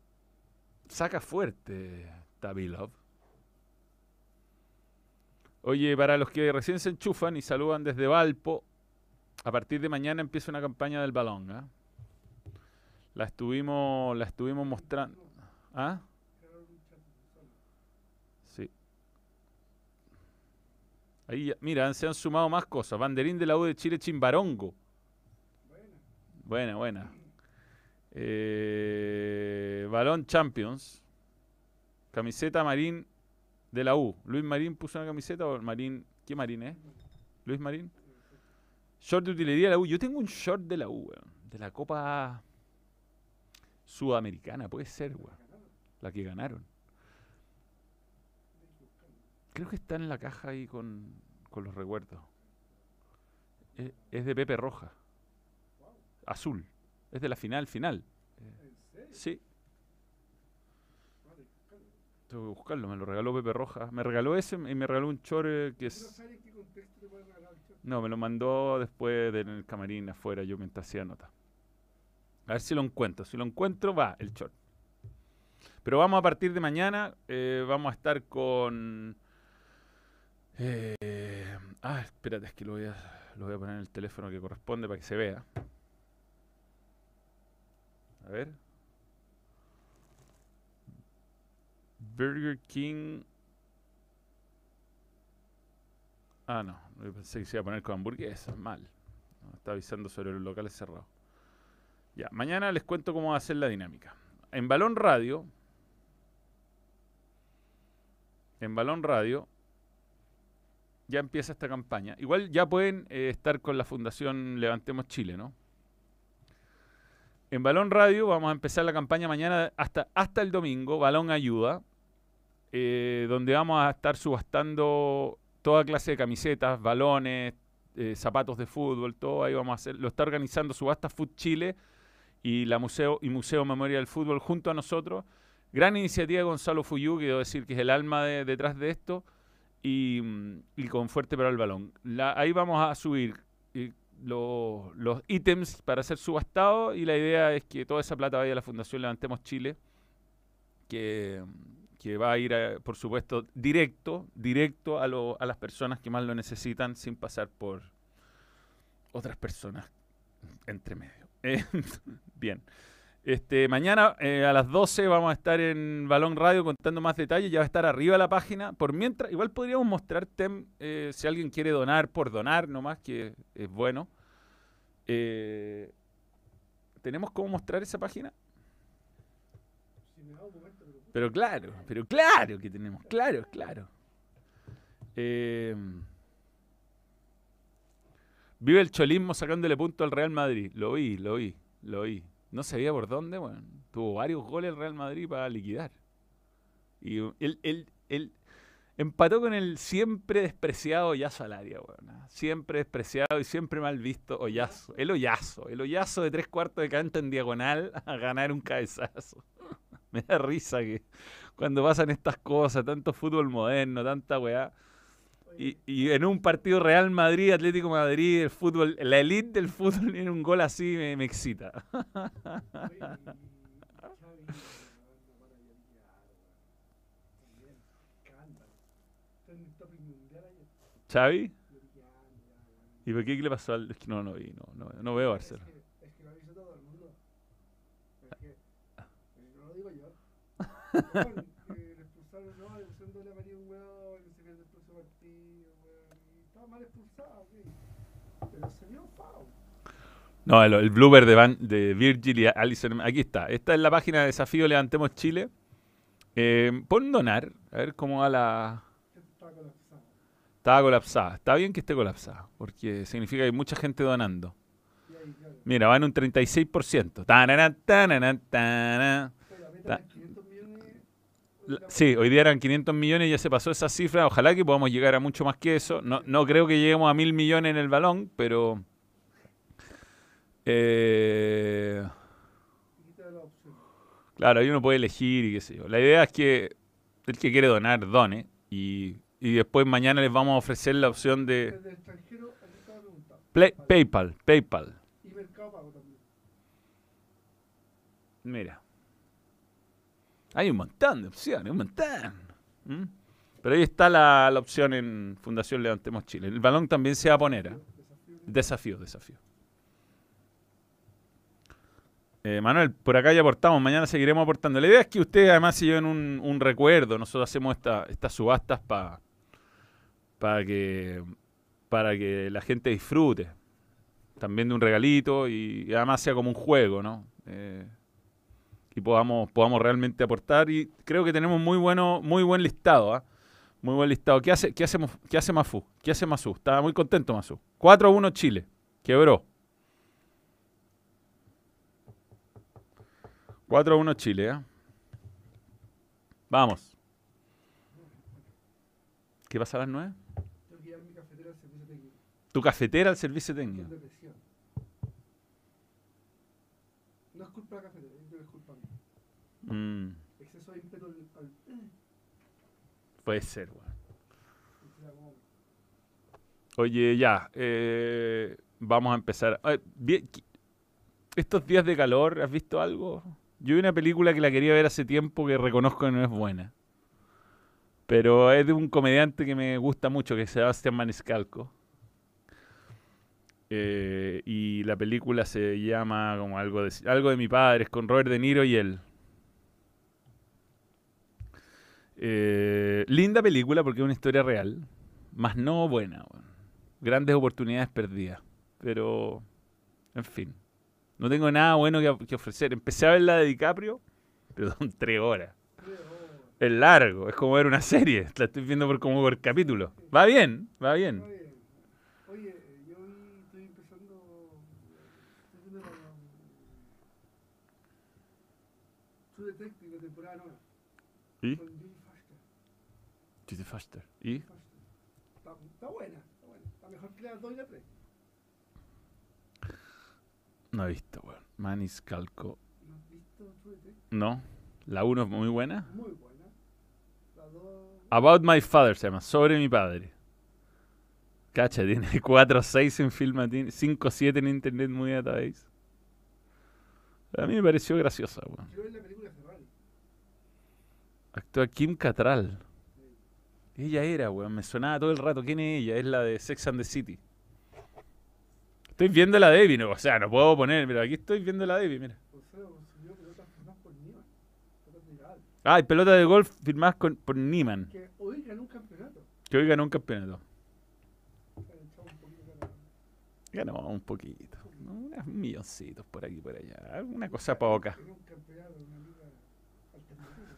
saca fuerte Tabilov. Oye, para los que recién se enchufan y saludan desde Valpo, a partir de mañana empieza una campaña del balón. ¿ah? La estuvimos, la estuvimos mostrando. ¿Ah? Sí. Ahí, ya- mira, se han sumado más cosas. Banderín de la U de Chile, Chimbarongo. Buena. Buena. Eh, Balón Champions. Camiseta Marín de la U. Luis Marín puso una camiseta o Marín. ¿Qué Marín es? Luis Marín. Short de utilería de la U. Yo tengo un short de la U, weón. De la Copa Sudamericana, puede ser, weón. La que ganaron. Creo que está en la caja ahí con, con los recuerdos. Es, es de Pepe Roja. Azul. Es de la final, final. ¿En serio? Sí, tengo que buscarlo. Me lo regaló Pepe Roja. Me regaló ese y me regaló un chor eh, que ¿Tú no es... sabes en qué contexto te puede regalar el chat? No, me lo mandó después de- en el camarín afuera, yo mientras hacía nota. A ver si lo encuentro. Si lo encuentro, va el short. Pero vamos a partir de mañana, eh, vamos a estar con... eh, ah, espérate, es que lo voy, a, lo voy a poner en el teléfono que corresponde para que se vea. A ver. Burger King... Ah, no. Pensé que se iba a poner con hamburguesas. Mal. Está avisando sobre los locales cerrados. Ya, mañana les cuento cómo va a ser la dinámica. En Balón Radio. En Balón Radio. Ya empieza esta campaña. Igual ya pueden eh, estar con la Fundación Levantemos Chile, ¿no? En Balón Radio vamos a empezar la campaña mañana hasta, hasta el domingo. Balón Ayuda. eh, donde vamos a estar subastando toda clase de camisetas, balones, eh, zapatos de fútbol, todo ahí vamos a hacer. Lo está organizando Subasta Food Chile y la Museo y Museo Memoria del Fútbol junto a nosotros. Gran iniciativa de Gonzalo Fuyú, que decir que es el alma de- detrás de esto, y, con Fuerte para el Balón. Ahí vamos a subir eh, lo- los ítems para ser subastados y la idea es que toda esa plata vaya a la Fundación Levantemos Chile, que, que va a ir, eh, por supuesto, directo, directo a, lo- a las personas que más lo necesitan sin pasar por otras personas entre medio. Eh, bien. Este, mañana eh, a las 12 vamos a estar en Balón Radio contando más detalles. Ya va a estar arriba la página. Por mientras, igual podríamos mostrar Tem, eh, si alguien quiere donar por donar, nomás que es bueno. Eh, ¿Tenemos cómo mostrar esa página? Pero claro, pero claro que tenemos, claro, claro. Eh, vive el cholismo sacándole punto al Real Madrid. Lo vi, lo vi, lo vi. No sabía por dónde, bueno. Tuvo varios goles el Real Madrid para liquidar. Y él, él, él empató con el siempre despreciado Ollazo Alaria, weón. ¿ah? Siempre despreciado y siempre mal visto Ollazo. El Ollazo, el Ollazo de tres cuartos de cancha en diagonal a ganar un cabezazo. Me da risa que cuando pasan estas cosas, tanto fútbol moderno, tanta weá. Y, y en un partido Real Madrid, Atlético Madrid, el fútbol, la elite del fútbol en un gol así me, me excita. Oye, y Xavi, weón, no para de llorar, weón. También, escándalo. Está en el topic mundial ayer. ¿Xavi? ¿Y por qué qué le pasó al.? Es que no, no vi, no, no, no veo Barcelona. es que lo visto todo el mundo. Es que, eh, no lo digo yo. Eh, le expulsaron, no, le pusieron doble amarilla a un weón, que se pierde el próximo partido, weón. Y estaba mal expulsado, ok. Pero se vio foul. No, el, el blooper de, Van- de Virgil y Allison. Aquí está. Esta es la página de Desafío Levantemos Chile. Eh, pon donar, a ver cómo va la. Estaba colapsada. Está bien que esté colapsada, porque significa que hay mucha gente donando. Y. Mira, va en un 36%. Tararán, tararán, tararán. Oye, la meta Ta- eran 500 millones. La- Sí, hoy día eran 500 millones, ya se pasó esa cifra. Ojalá que podamos llegar a mucho más que eso. No, no creo que lleguemos a mil millones en el balón, pero. eh, claro, ahí uno puede elegir y qué sé yo. La idea es que el que quiere donar, done. Y, y después mañana les vamos a ofrecer la opción de Desde el extranjero. Play- PayPal. PayPal. Y Mercado Pago también. Mira. Hay un montón de opciones, un montón. ¿Mm? Pero ahí está la, la opción en Fundación Levantemos Chile. El balón también se va a poner. ¿ah? Desafío. Desafío, desafío. Eh, Manuel, por acá ya aportamos, mañana seguiremos aportando. La idea es que ustedes además se lleven un, un recuerdo. Nosotros hacemos esta- estas subastas para para que que la gente disfrute también de un regalito y, además sea como un juego, ¿no? Eh, y podamos, podamos realmente aportar. Y creo que tenemos muy bueno, muy buen listado, ¿ah? Muy buen listado. ¿Qué hace, qué qué hace Mafu? ¿Qué hace Masu? Estaba muy contento Masu. 4-1 Chile. Quebró. 4-1 Chile, ¿eh? Vamos. ¿Qué pasa a las 9? Tengo que mi cafetera al servicio técnico. Tu cafetera al servicio técnico. No es culpa de la cafetera, es culpa mía. Mm, Exceso de ímpetu al. puede ser, weón. Oye, ya. eh, vamos a empezar. Ay, bien, qui- Estos días de calor, ¿has visto algo? Yo vi una película que la quería ver hace tiempo que reconozco que no es buena. Pero es de un comediante que me gusta mucho, que es Sebastián Maniscalco. Eh, y la película se llama como algo de, algo de mi padre, es con Robert De Niro y él. Eh, linda película porque es una historia real, más no buena. Grandes oportunidades perdidas. Pero, en fin. No tengo nada bueno que, que ofrecer. Empecé a ver la de DiCaprio, pero son tres horas. Es largo, es como ver una serie. La estoy viendo por como por capítulo. Va bien, va bien. Oye, eh, yo hoy estoy empezando. True Detective, temporada nueva. ¿Y? Con Jodie Foster. Jodie Foster. ¿Y? Está, buena, está buena. Está mejor que la 2 y la 3. No he visto, weón. Maniscalco. ¿No has visto True Detective? No. La 1 es muy buena. Muy buena. La 2. About My Father se llama. Sobre mi padre. Cacha, tiene 4 6 en Filmatin, 5 7 en Internet Movie Database. A mí me pareció graciosa, weón. Quiero ver la película Ferrari. Actúa Kim Cattrall. Ella era, weón. Me sonaba todo el rato. ¿Quién es ella? Es la de Sex and the City. Estoy viendo la Debbie, no, o sea, no puedo poner, pero aquí estoy viendo la Debbie, mira. Pelotas. Pelotas. Ah, y pelota de golf firmadas con, por Neiman, Que hoy ganó un campeonato. que hoy ganó un campeonato. Ganó un poquito. ¿no? Unos milloncitos por aquí y por allá. Una cosa poca.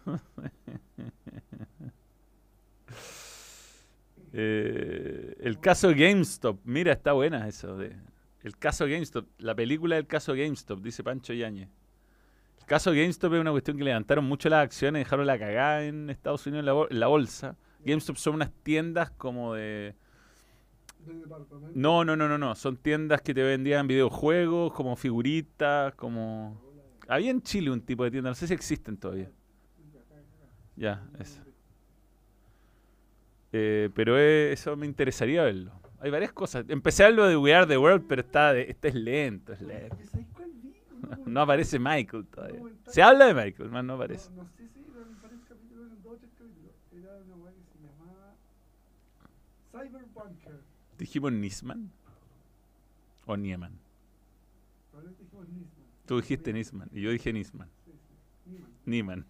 Eh, el caso GameStop. Mira, está buena eso. De, el caso GameStop. La película del caso GameStop, dice Pancho Yañez. El caso GameStop es una cuestión que levantaron mucho las acciones, dejaron la cagada en Estados Unidos en la, bol- en la bolsa. GameStop son unas tiendas como de... No, no, no, no, no. Son tiendas que te vendían videojuegos, como figuritas, como... Había en Chile un tipo de tienda, no sé si existen todavía. Ya, eso. Eh, pero eso me interesaría verlo. Hay varias cosas. Empecé a verlo de We Are the World, pero está de- este es lento, es lento. No aparece Michael todavía. Se habla de Michael, más no aparece. No, sé si eran varios capítulos, eran dos o tres capítulos. Era una weá que se llamaba Cyberbunker. ¿Dijimos Nisman? ¿O Nieman? Probablemente dijimos Nisman. Tú dijiste Nisman y yo dije Nisman. Nieman.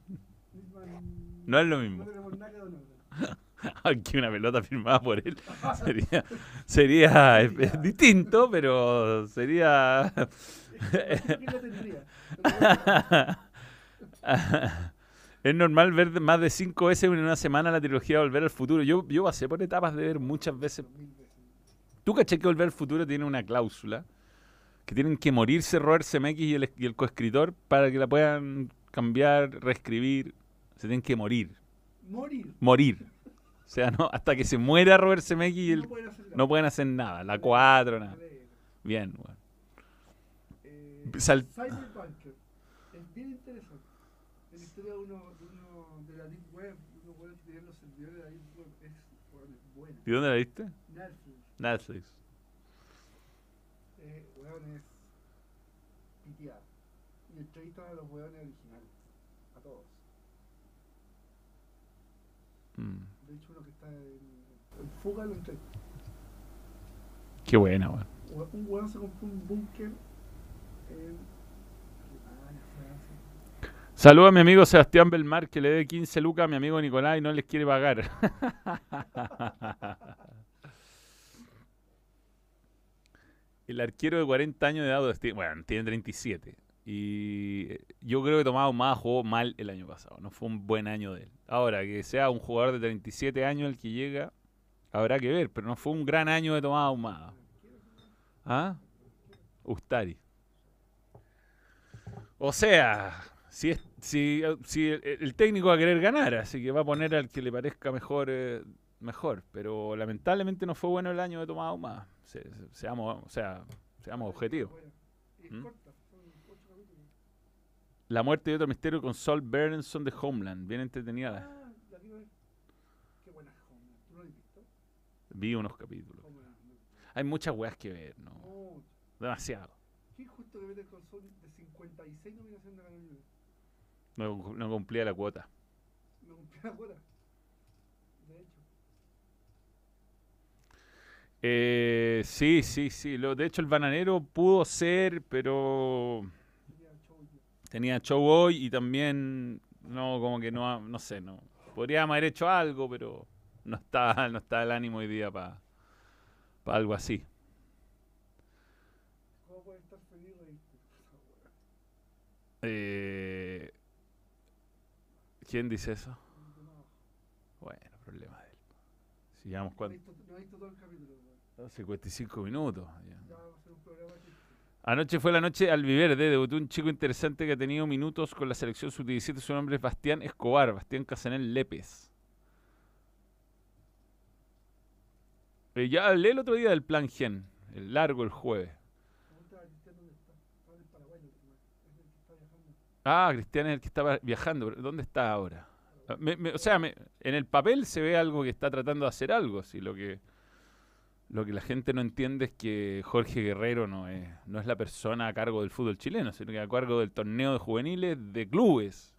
Nisman. No es lo mismo. No tenemos nada que donar. Aquí una pelota firmada por él. Sería, sería es- es distinto, pero sería... Es normal ver más de cinco veces en una semana la trilogía Volver al Futuro. Yo, yo pasé por etapas de ver muchas veces. ¿Tú caché que Volver al Futuro tiene una cláusula? Que tienen que morirse Robert Zemeckis y el, y el coescritor para que la puedan cambiar, reescribir. Se tienen que morir. Morir. Morir. O sea, no, hasta que se muera Robert Zemeckis, No el- pueden hacer nada. no pueden hacer nada. La 4, nada. Bien, bueno. Eh, Sal- Cyberpunker. Es bien interesante. Es la historia de uno, de uno de la Deep Web, uno puede tener los servidores de la Deep Web. Es, buena. ¿Y dónde la viste? Netflix. Netflix. Eh, weón, es piteada. Y entrevistan a los weones originales. A todos. Mm. De hecho, uno que está en, en fuga lo entrevista. Qué buena, weón. We- Un weón se compró un búnker en. Saluda a mi amigo Sebastián Belmar que le dé 15 lucas a mi amigo Nicolás y no les quiere pagar. El arquero de 40 años de edad, bueno, tiene 37. Y eh, yo creo que Tomás Ahumada jugó mal el año pasado. No fue un buen año de él. Ahora, que sea un jugador de 37 años el que llega, habrá que ver. Pero no fue un gran año de Tomás Ahumada. ¿Ah? Ustari. O sea, si, es, si, si el, el técnico va a querer ganar, así que va a poner al que le parezca mejor, eh, mejor. Pero lamentablemente no fue bueno el año de Tomás Ahumada. Se- se- seamos, o sea, seamos objetivos. ¿Mm? corta, son ocho capítulos. La muerte de otro misterio con Saul Berenson de Homeland. Bien entretenida. Ah, la ver. Qué buena Homeland. ¿Tú no la has visto? Vi unos capítulos. Homeland. Hay muchas weas que ver, ¿no? Mucho. Demasiado. Qué injusto que Better Call Saul de 56 nominaciones de la. No, no cumplía la cuota. No cumplió la cuota. De hecho. Eh, sí, sí, sí. Lo, de hecho, el bananero pudo ser, pero Tenía show hoy y también no como que no no sé no podríamos haber hecho algo pero no está no está el ánimo hoy día para algo así ¿Cómo puede estar feliz? Eh, quién dice eso No, bueno problema de él cuánto visto, no he visto todo el capítulo. weón. 55 minutos ya. Ya vamos a hacer un programa que Anoche fue la noche al Viverde, debutó un chico interesante que ha tenido minutos con la selección sub-17, su nombre es Bastián Escobar, Bastián Casanel Lépez. Eh, ya hablé el otro día del plan Gen, el largo el jueves. Ah, Cristian es el que estaba viajando, ¿dónde está ahora? Ah, me- me- o sea, me- en el papel se ve algo que está tratando de hacer algo, si lo que lo que la gente no entiende es que Jorge Guerrero no es, no es la persona a cargo del fútbol chileno, sino que a cargo del torneo de juveniles de clubes.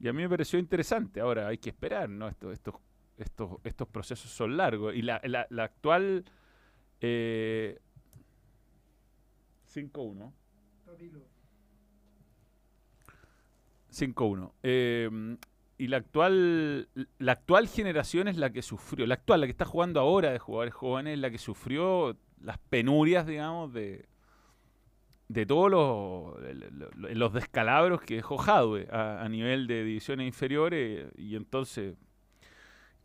Y a mí me pareció interesante. Ahora hay que esperar, ¿no? Esto- estos, estos, estos procesos son largos. Y la, la- la actual eh, 5-1. Papilo. 5-1. Eh, y la actual, la actual generación es la que sufrió, la actual, la que está jugando ahora de jugadores jóvenes, es la que sufrió las penurias, digamos, de, de todos los, lo- lo- los descalabros que dejó Jadwe a, nivel de divisiones inferiores. Y entonces,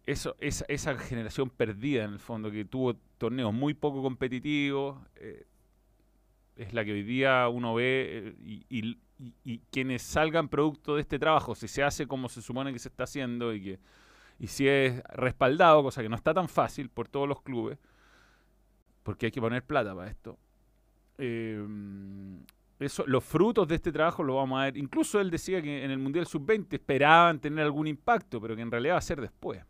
eso, esa, generación perdida, en el fondo, que tuvo torneos muy poco competitivos, eh, es la que hoy día uno ve eh, y- quienes salgan producto de este trabajo, si se hace como se supone que se está haciendo y que y si es respaldado, cosa que no está tan fácil por todos los clubes, porque hay que poner plata para esto. eh, eso, los frutos de este trabajo lo vamos a ver. Incluso él decía que en el Mundial Sub-20 esperaban tener algún impacto, pero que en realidad va a ser después.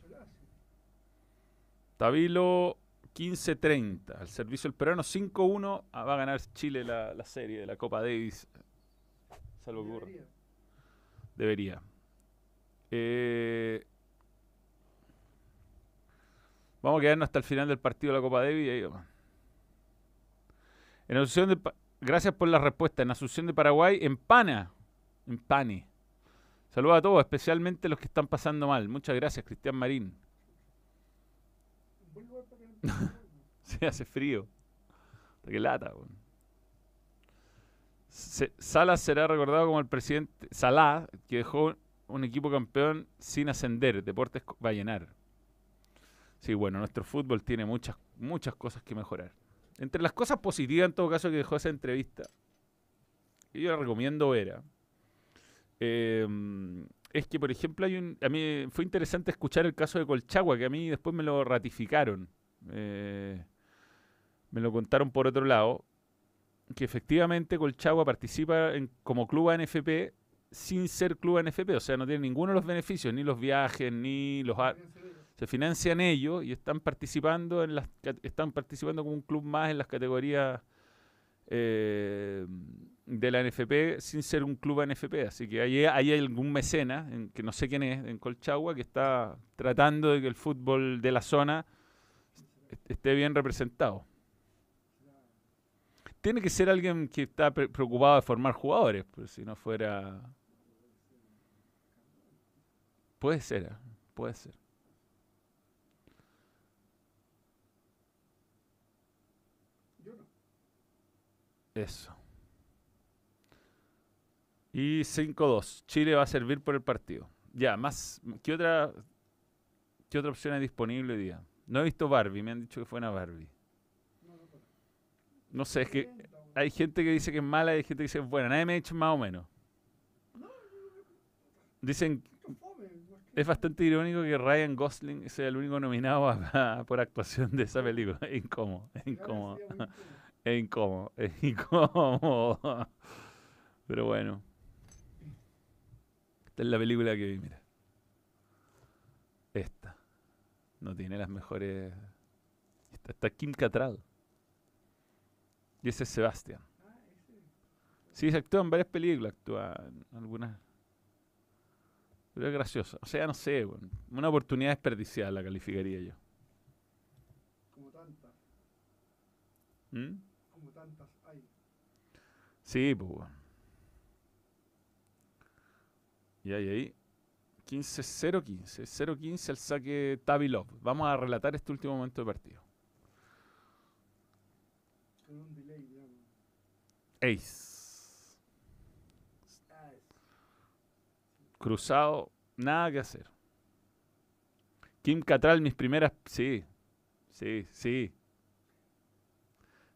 Solace. Tabilo 15-30. Al servicio del peruano 5-1. ah, Va a ganar Chile la, la serie de la Copa Davis. Salvo que ocurra. Debería. Debería. Eh, vamos a quedarnos hasta el final del partido de la Copa Davis. En Asunción de Gracias por la respuesta. En Asunción de Paraguay, empana. Empane. Saludos a todos, especialmente los que están pasando mal. Muchas gracias, Cristian Marín. Un buen lugar para que empiece. Se hace frío. Que lata, weón. Salas será recordado como el presidente Salá, que dejó un equipo campeón sin ascender. Deportes Co- va a llenar. Sí, bueno, nuestro fútbol tiene muchas, muchas cosas que mejorar. Entre las cosas positivas, en todo caso, que dejó esa entrevista, yo la recomiendo ver. ¿ah? Eh, es que, por ejemplo, hay un, a mí fue interesante escuchar el caso de Colchagua, que a mí después me lo ratificaron. Eh, me lo contaron por otro lado, que efectivamente Colchagua participa en, como club ANFP sin ser club ANFP, o sea, no tiene ninguno de los beneficios, ni los viajes, ni los... se financian ellos y están participando en las están participando como un club más en las categorías eh, de la NFP sin ser un club NFP. Así que ahí, ahí hay algún mecenas, en- que no sé quién es, en Colchagua, que está tratando de que el fútbol de la zona esté bien representado. Tiene que ser alguien que está pre- preocupado de formar jugadores, pues si no fuera... Puede ser, ah, puede ser. Eso. Y 5-2. Chile va a servir por el partido. Ya, más. ¿Qué otra, ¿Qué otra opción hay disponible hoy día? No he visto Barbie, me han dicho que fue una Barbie. No, sé, es que hay gente que dice que es mala y hay gente que dice que es buena. Nadie me ha dicho más o menos. Dicen, es bastante irónico que Ryan Gosling sea el único nominado por actuación de esa película. Es incómodo, es incómodo. Es incómodo, es incómodo. Pero bueno. Esta es la película que vi, mira. Esta. No tiene las mejores. Esta está Kim Cattrall. Y ese es Sebastián. Ah. Sí, se actúa en varias películas, actúa en algunas. Pero es gracioso. O sea, no sé, una oportunidad desperdiciada la calificaría yo. Como tantas, ¿Mm? como tantas hay. Sí, pues, weón. Y ahí, ahí. 15-0-15. 0-15 el saque Tavilov. Vamos a relatar este último momento de partido. Ace. Ah. Cruzado. Nada que hacer. Kim Catral, mis primeras. Sí. Sí, sí.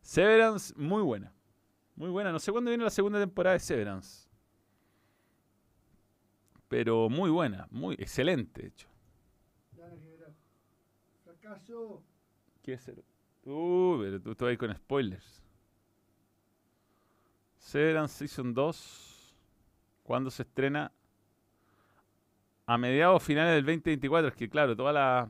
Severance, muy buena. Muy buena. No sé cuándo viene la segunda temporada de Severance. Pero muy buena. Muy excelente, de hecho. Fracaso. ¿Qué es ser? Uh, pero tú estás ahí con spoilers. Severance Season 2. ¿Cuándo se estrena? A mediados finales del 2024. Es que, claro, toda la.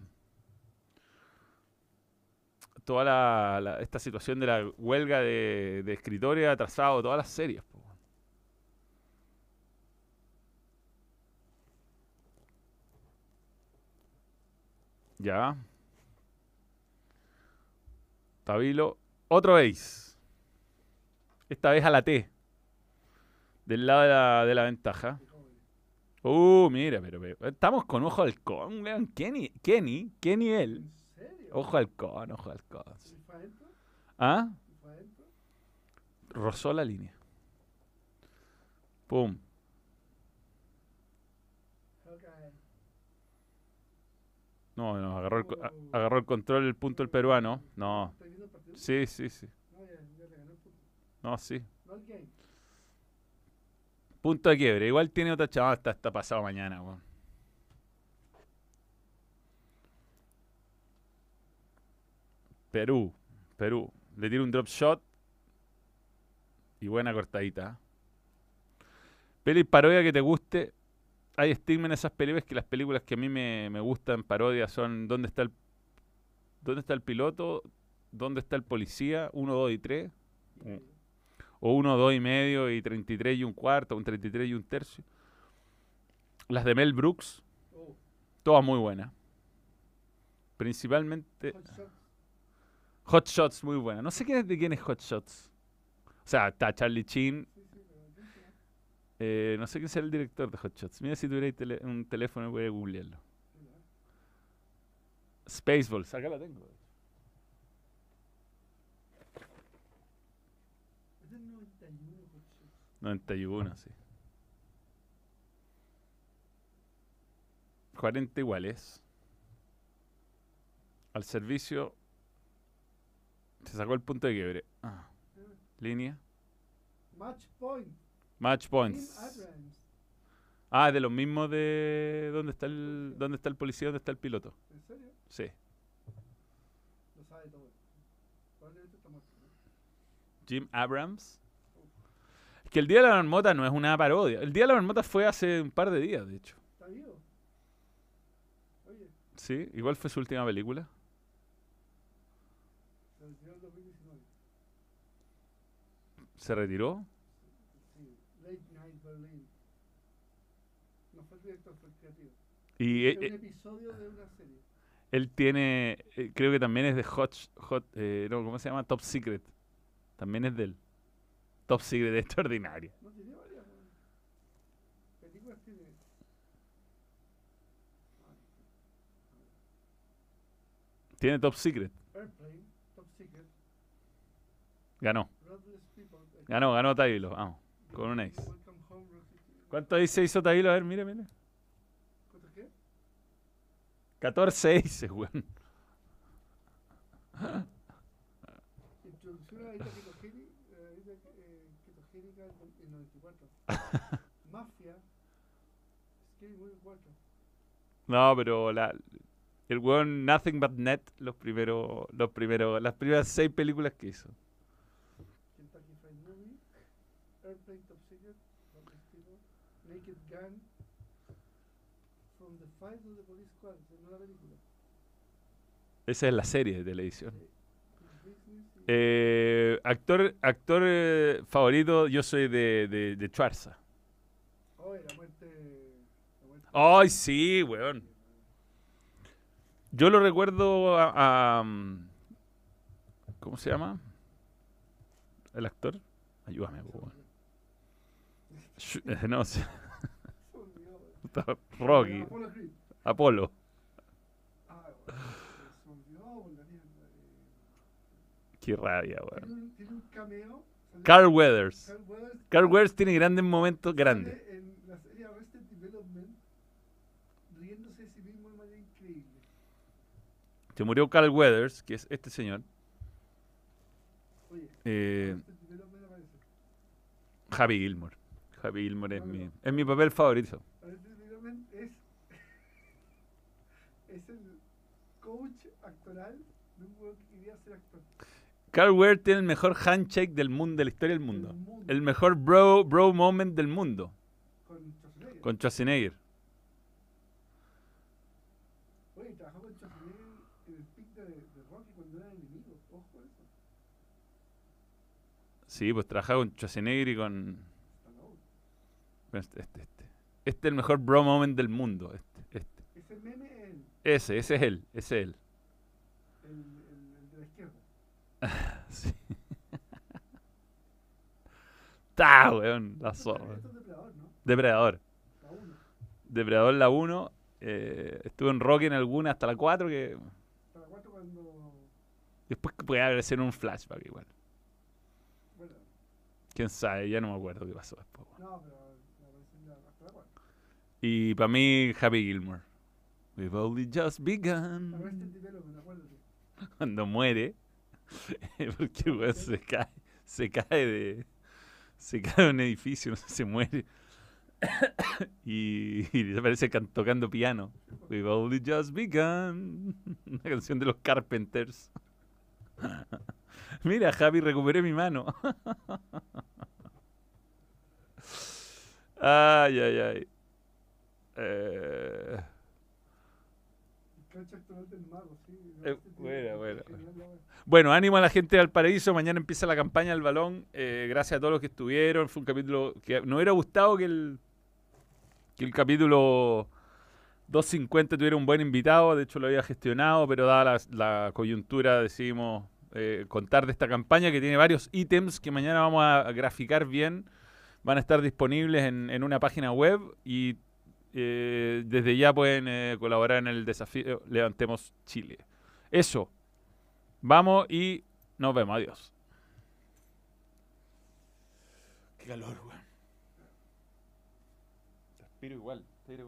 Toda la, la- esta situación de la huelga de, de escritores ha atrasado todas las series. po. Ya. Tabilo. Otro ace. Esta vez a la T. Del lado de la, de la ventaja. Uh, mira, pero, pero- estamos con ojo de halcón, weón. Kenny, Kenny, qué nivel. ¿En serio? Ojo de halcón, ojo de halcón. ¿Y fue adentro? ¿Ah? Rozó la línea. Pum. No, no, agarró el, agarró el control el punto el peruano. No. Sí, sí, sí. No, sí. Punto de quiebre. Igual tiene otra chaval. Está, está pasado mañana, weón. Perú. Perú. Le tira un drop shot. Y buena cortadita. Peli parodia que te guste. Hay estigma en esas películas que las películas que a mí me, me gustan parodia son ¿Dónde está el ¿Dónde está el piloto? ¿Dónde está el policía? 1, 2 y 3. Mm. O 1, 2 y medio y 33 y un cuarto, un 33 y un tercio. Las de Mel Brooks, Oh, todas muy buenas. Principalmente hot shot. Hot Shots, muy buena. No sé quién es de quién es Hot Shots. O sea, está Charlie Chin. Sí, sí, pero ¿quién será? Eh, no sé quién será el director de Hot Shots. Mira si tuvierais tele- un teléfono, voy a googlearlo. Spaceballs, acá la tengo. Es del 91 hot shot. 91, sí. 40 iguales. Al servicio. Se sacó el punto de quiebre. Ah, Ah, línea. Match point. Match Points. Ah, de los mismos de dónde está el dónde está el policía, dónde está el piloto. ¿En serio? Sí. Lo sabe todo. Jim Abrams. Es que el Día de la Marmota no es una parodia. El Día de la Marmota fue hace un par de días, de hecho. ¿Está vivo? Oye, Sí, igual fue su última película. se retiró en 2019. Se retiró. Sí, Late Night Berlin. Y Es eh, un eh, episodio de una serie. él tiene, eh, creo que también es de Hot, Hot eh, no, ¿cómo se llama? Top Secret. También es de él. Top Secret extraordinaria. No tiene varias. Películas tiene. Tiene Top Secret. Airplane, Top Secret, Ganó. Ganó, ganó Tailo. Vamos. Con un ace. ¿Cuánto ahí se hizo Tailo? A ver, mire, mire. ¿Cuánto qué? 14 aces, weón. Introducción a la dieta ketogénica, eh, ketogénica en en 94. Mafia, Scary Movie 4. No, pero la, el weón Nothing But Net, los primeros, los primeros, las primeras seis películas que hizo. Kentucky Fried Movie, Airplane Top Secret, Naked Gun, Fight of the Police Squad, no la película. Esa es la serie de televisión. Eh, actor actor eh, favorito, yo soy de, de, de Schwarza. Oh, y la muerte. La muerte Ay, sí, weón. Yo lo recuerdo a, a, um, ¿Cómo se llama? ¿El actor? Ayúdame, weón. No, sé. Se me olvidó, weón. está Rocky. Apolo. Qué rabia, weón. un, tiene un cameo. sale- Carl Weathers. Carl Weathers. Tiene grandes momentos grandes. En la serie Arrested Development, riéndose de sí mismo de manera increíble. Se murió Carl Weathers, que es este señor. Oye, Eh. Javi Gilmore. Javi Gilmore es mi, es mi papel favorito. Es. es el coach actoral de un weón que quería ser actor. Carl Weathers tiene el mejor handshake del mundo, de la historia del mundo. Del mundo. El mejor bro, bro moment del mundo. Con Schwarzenegger. Con Schwarzenegger. Oye, trabajó con Schwarzenegger en el pick de, de Rocky cuando eran enemigos. Ojo eso. Sí, pues trabajaba con Schwarzenegger y con... Stallone. con Este, este, este. Es el mejor bro moment del mundo. Este, este. Ese meme es el, Ese, ese es él. Ese es él. el, el, el de la izquierda. Sí. Ta, weón. La zorra. esto es depredador, ¿no? Depredador. La uno. Depredador la 1. Eh, estuve en Rocky en alguna hasta la 4 que... Para cuatro cuando. Después puede sido un flashback igual. Bueno, Quién sabe, ya no me acuerdo qué pasó después. weón. no, pero me aparece en la, hasta la cuatro. Y para mí, Happy Gilmore. We've only just begun. Acuérdate. Cuando muere, porque se cae, se cae de. Se cae de un edificio, no sé, se muere. y, y aparece can- tocando piano. We've only just begun. Una canción de los Carpenters. Mira, Javi, recuperé mi mano. ay, ay, ay. Eh, wea. Bueno, ánimo a la gente de Valparaíso. Mañana empieza la campaña del balón. Eh, gracias a todos los que estuvieron. Fue un capítulo que nos hubiera gustado que el, que el capítulo 250 tuviera un buen invitado. De hecho, lo había gestionado, pero dada la, la coyuntura decidimos eh, contar de esta campaña que tiene varios ítems que mañana vamos a graficar bien. Van a estar disponibles en, en una página web y eh, desde ya pueden eh, colaborar en el desafío Levantemos Chile. Eso. Vamos y nos vemos. Adiós. Qué calor, weón. Respiro igual. Aire.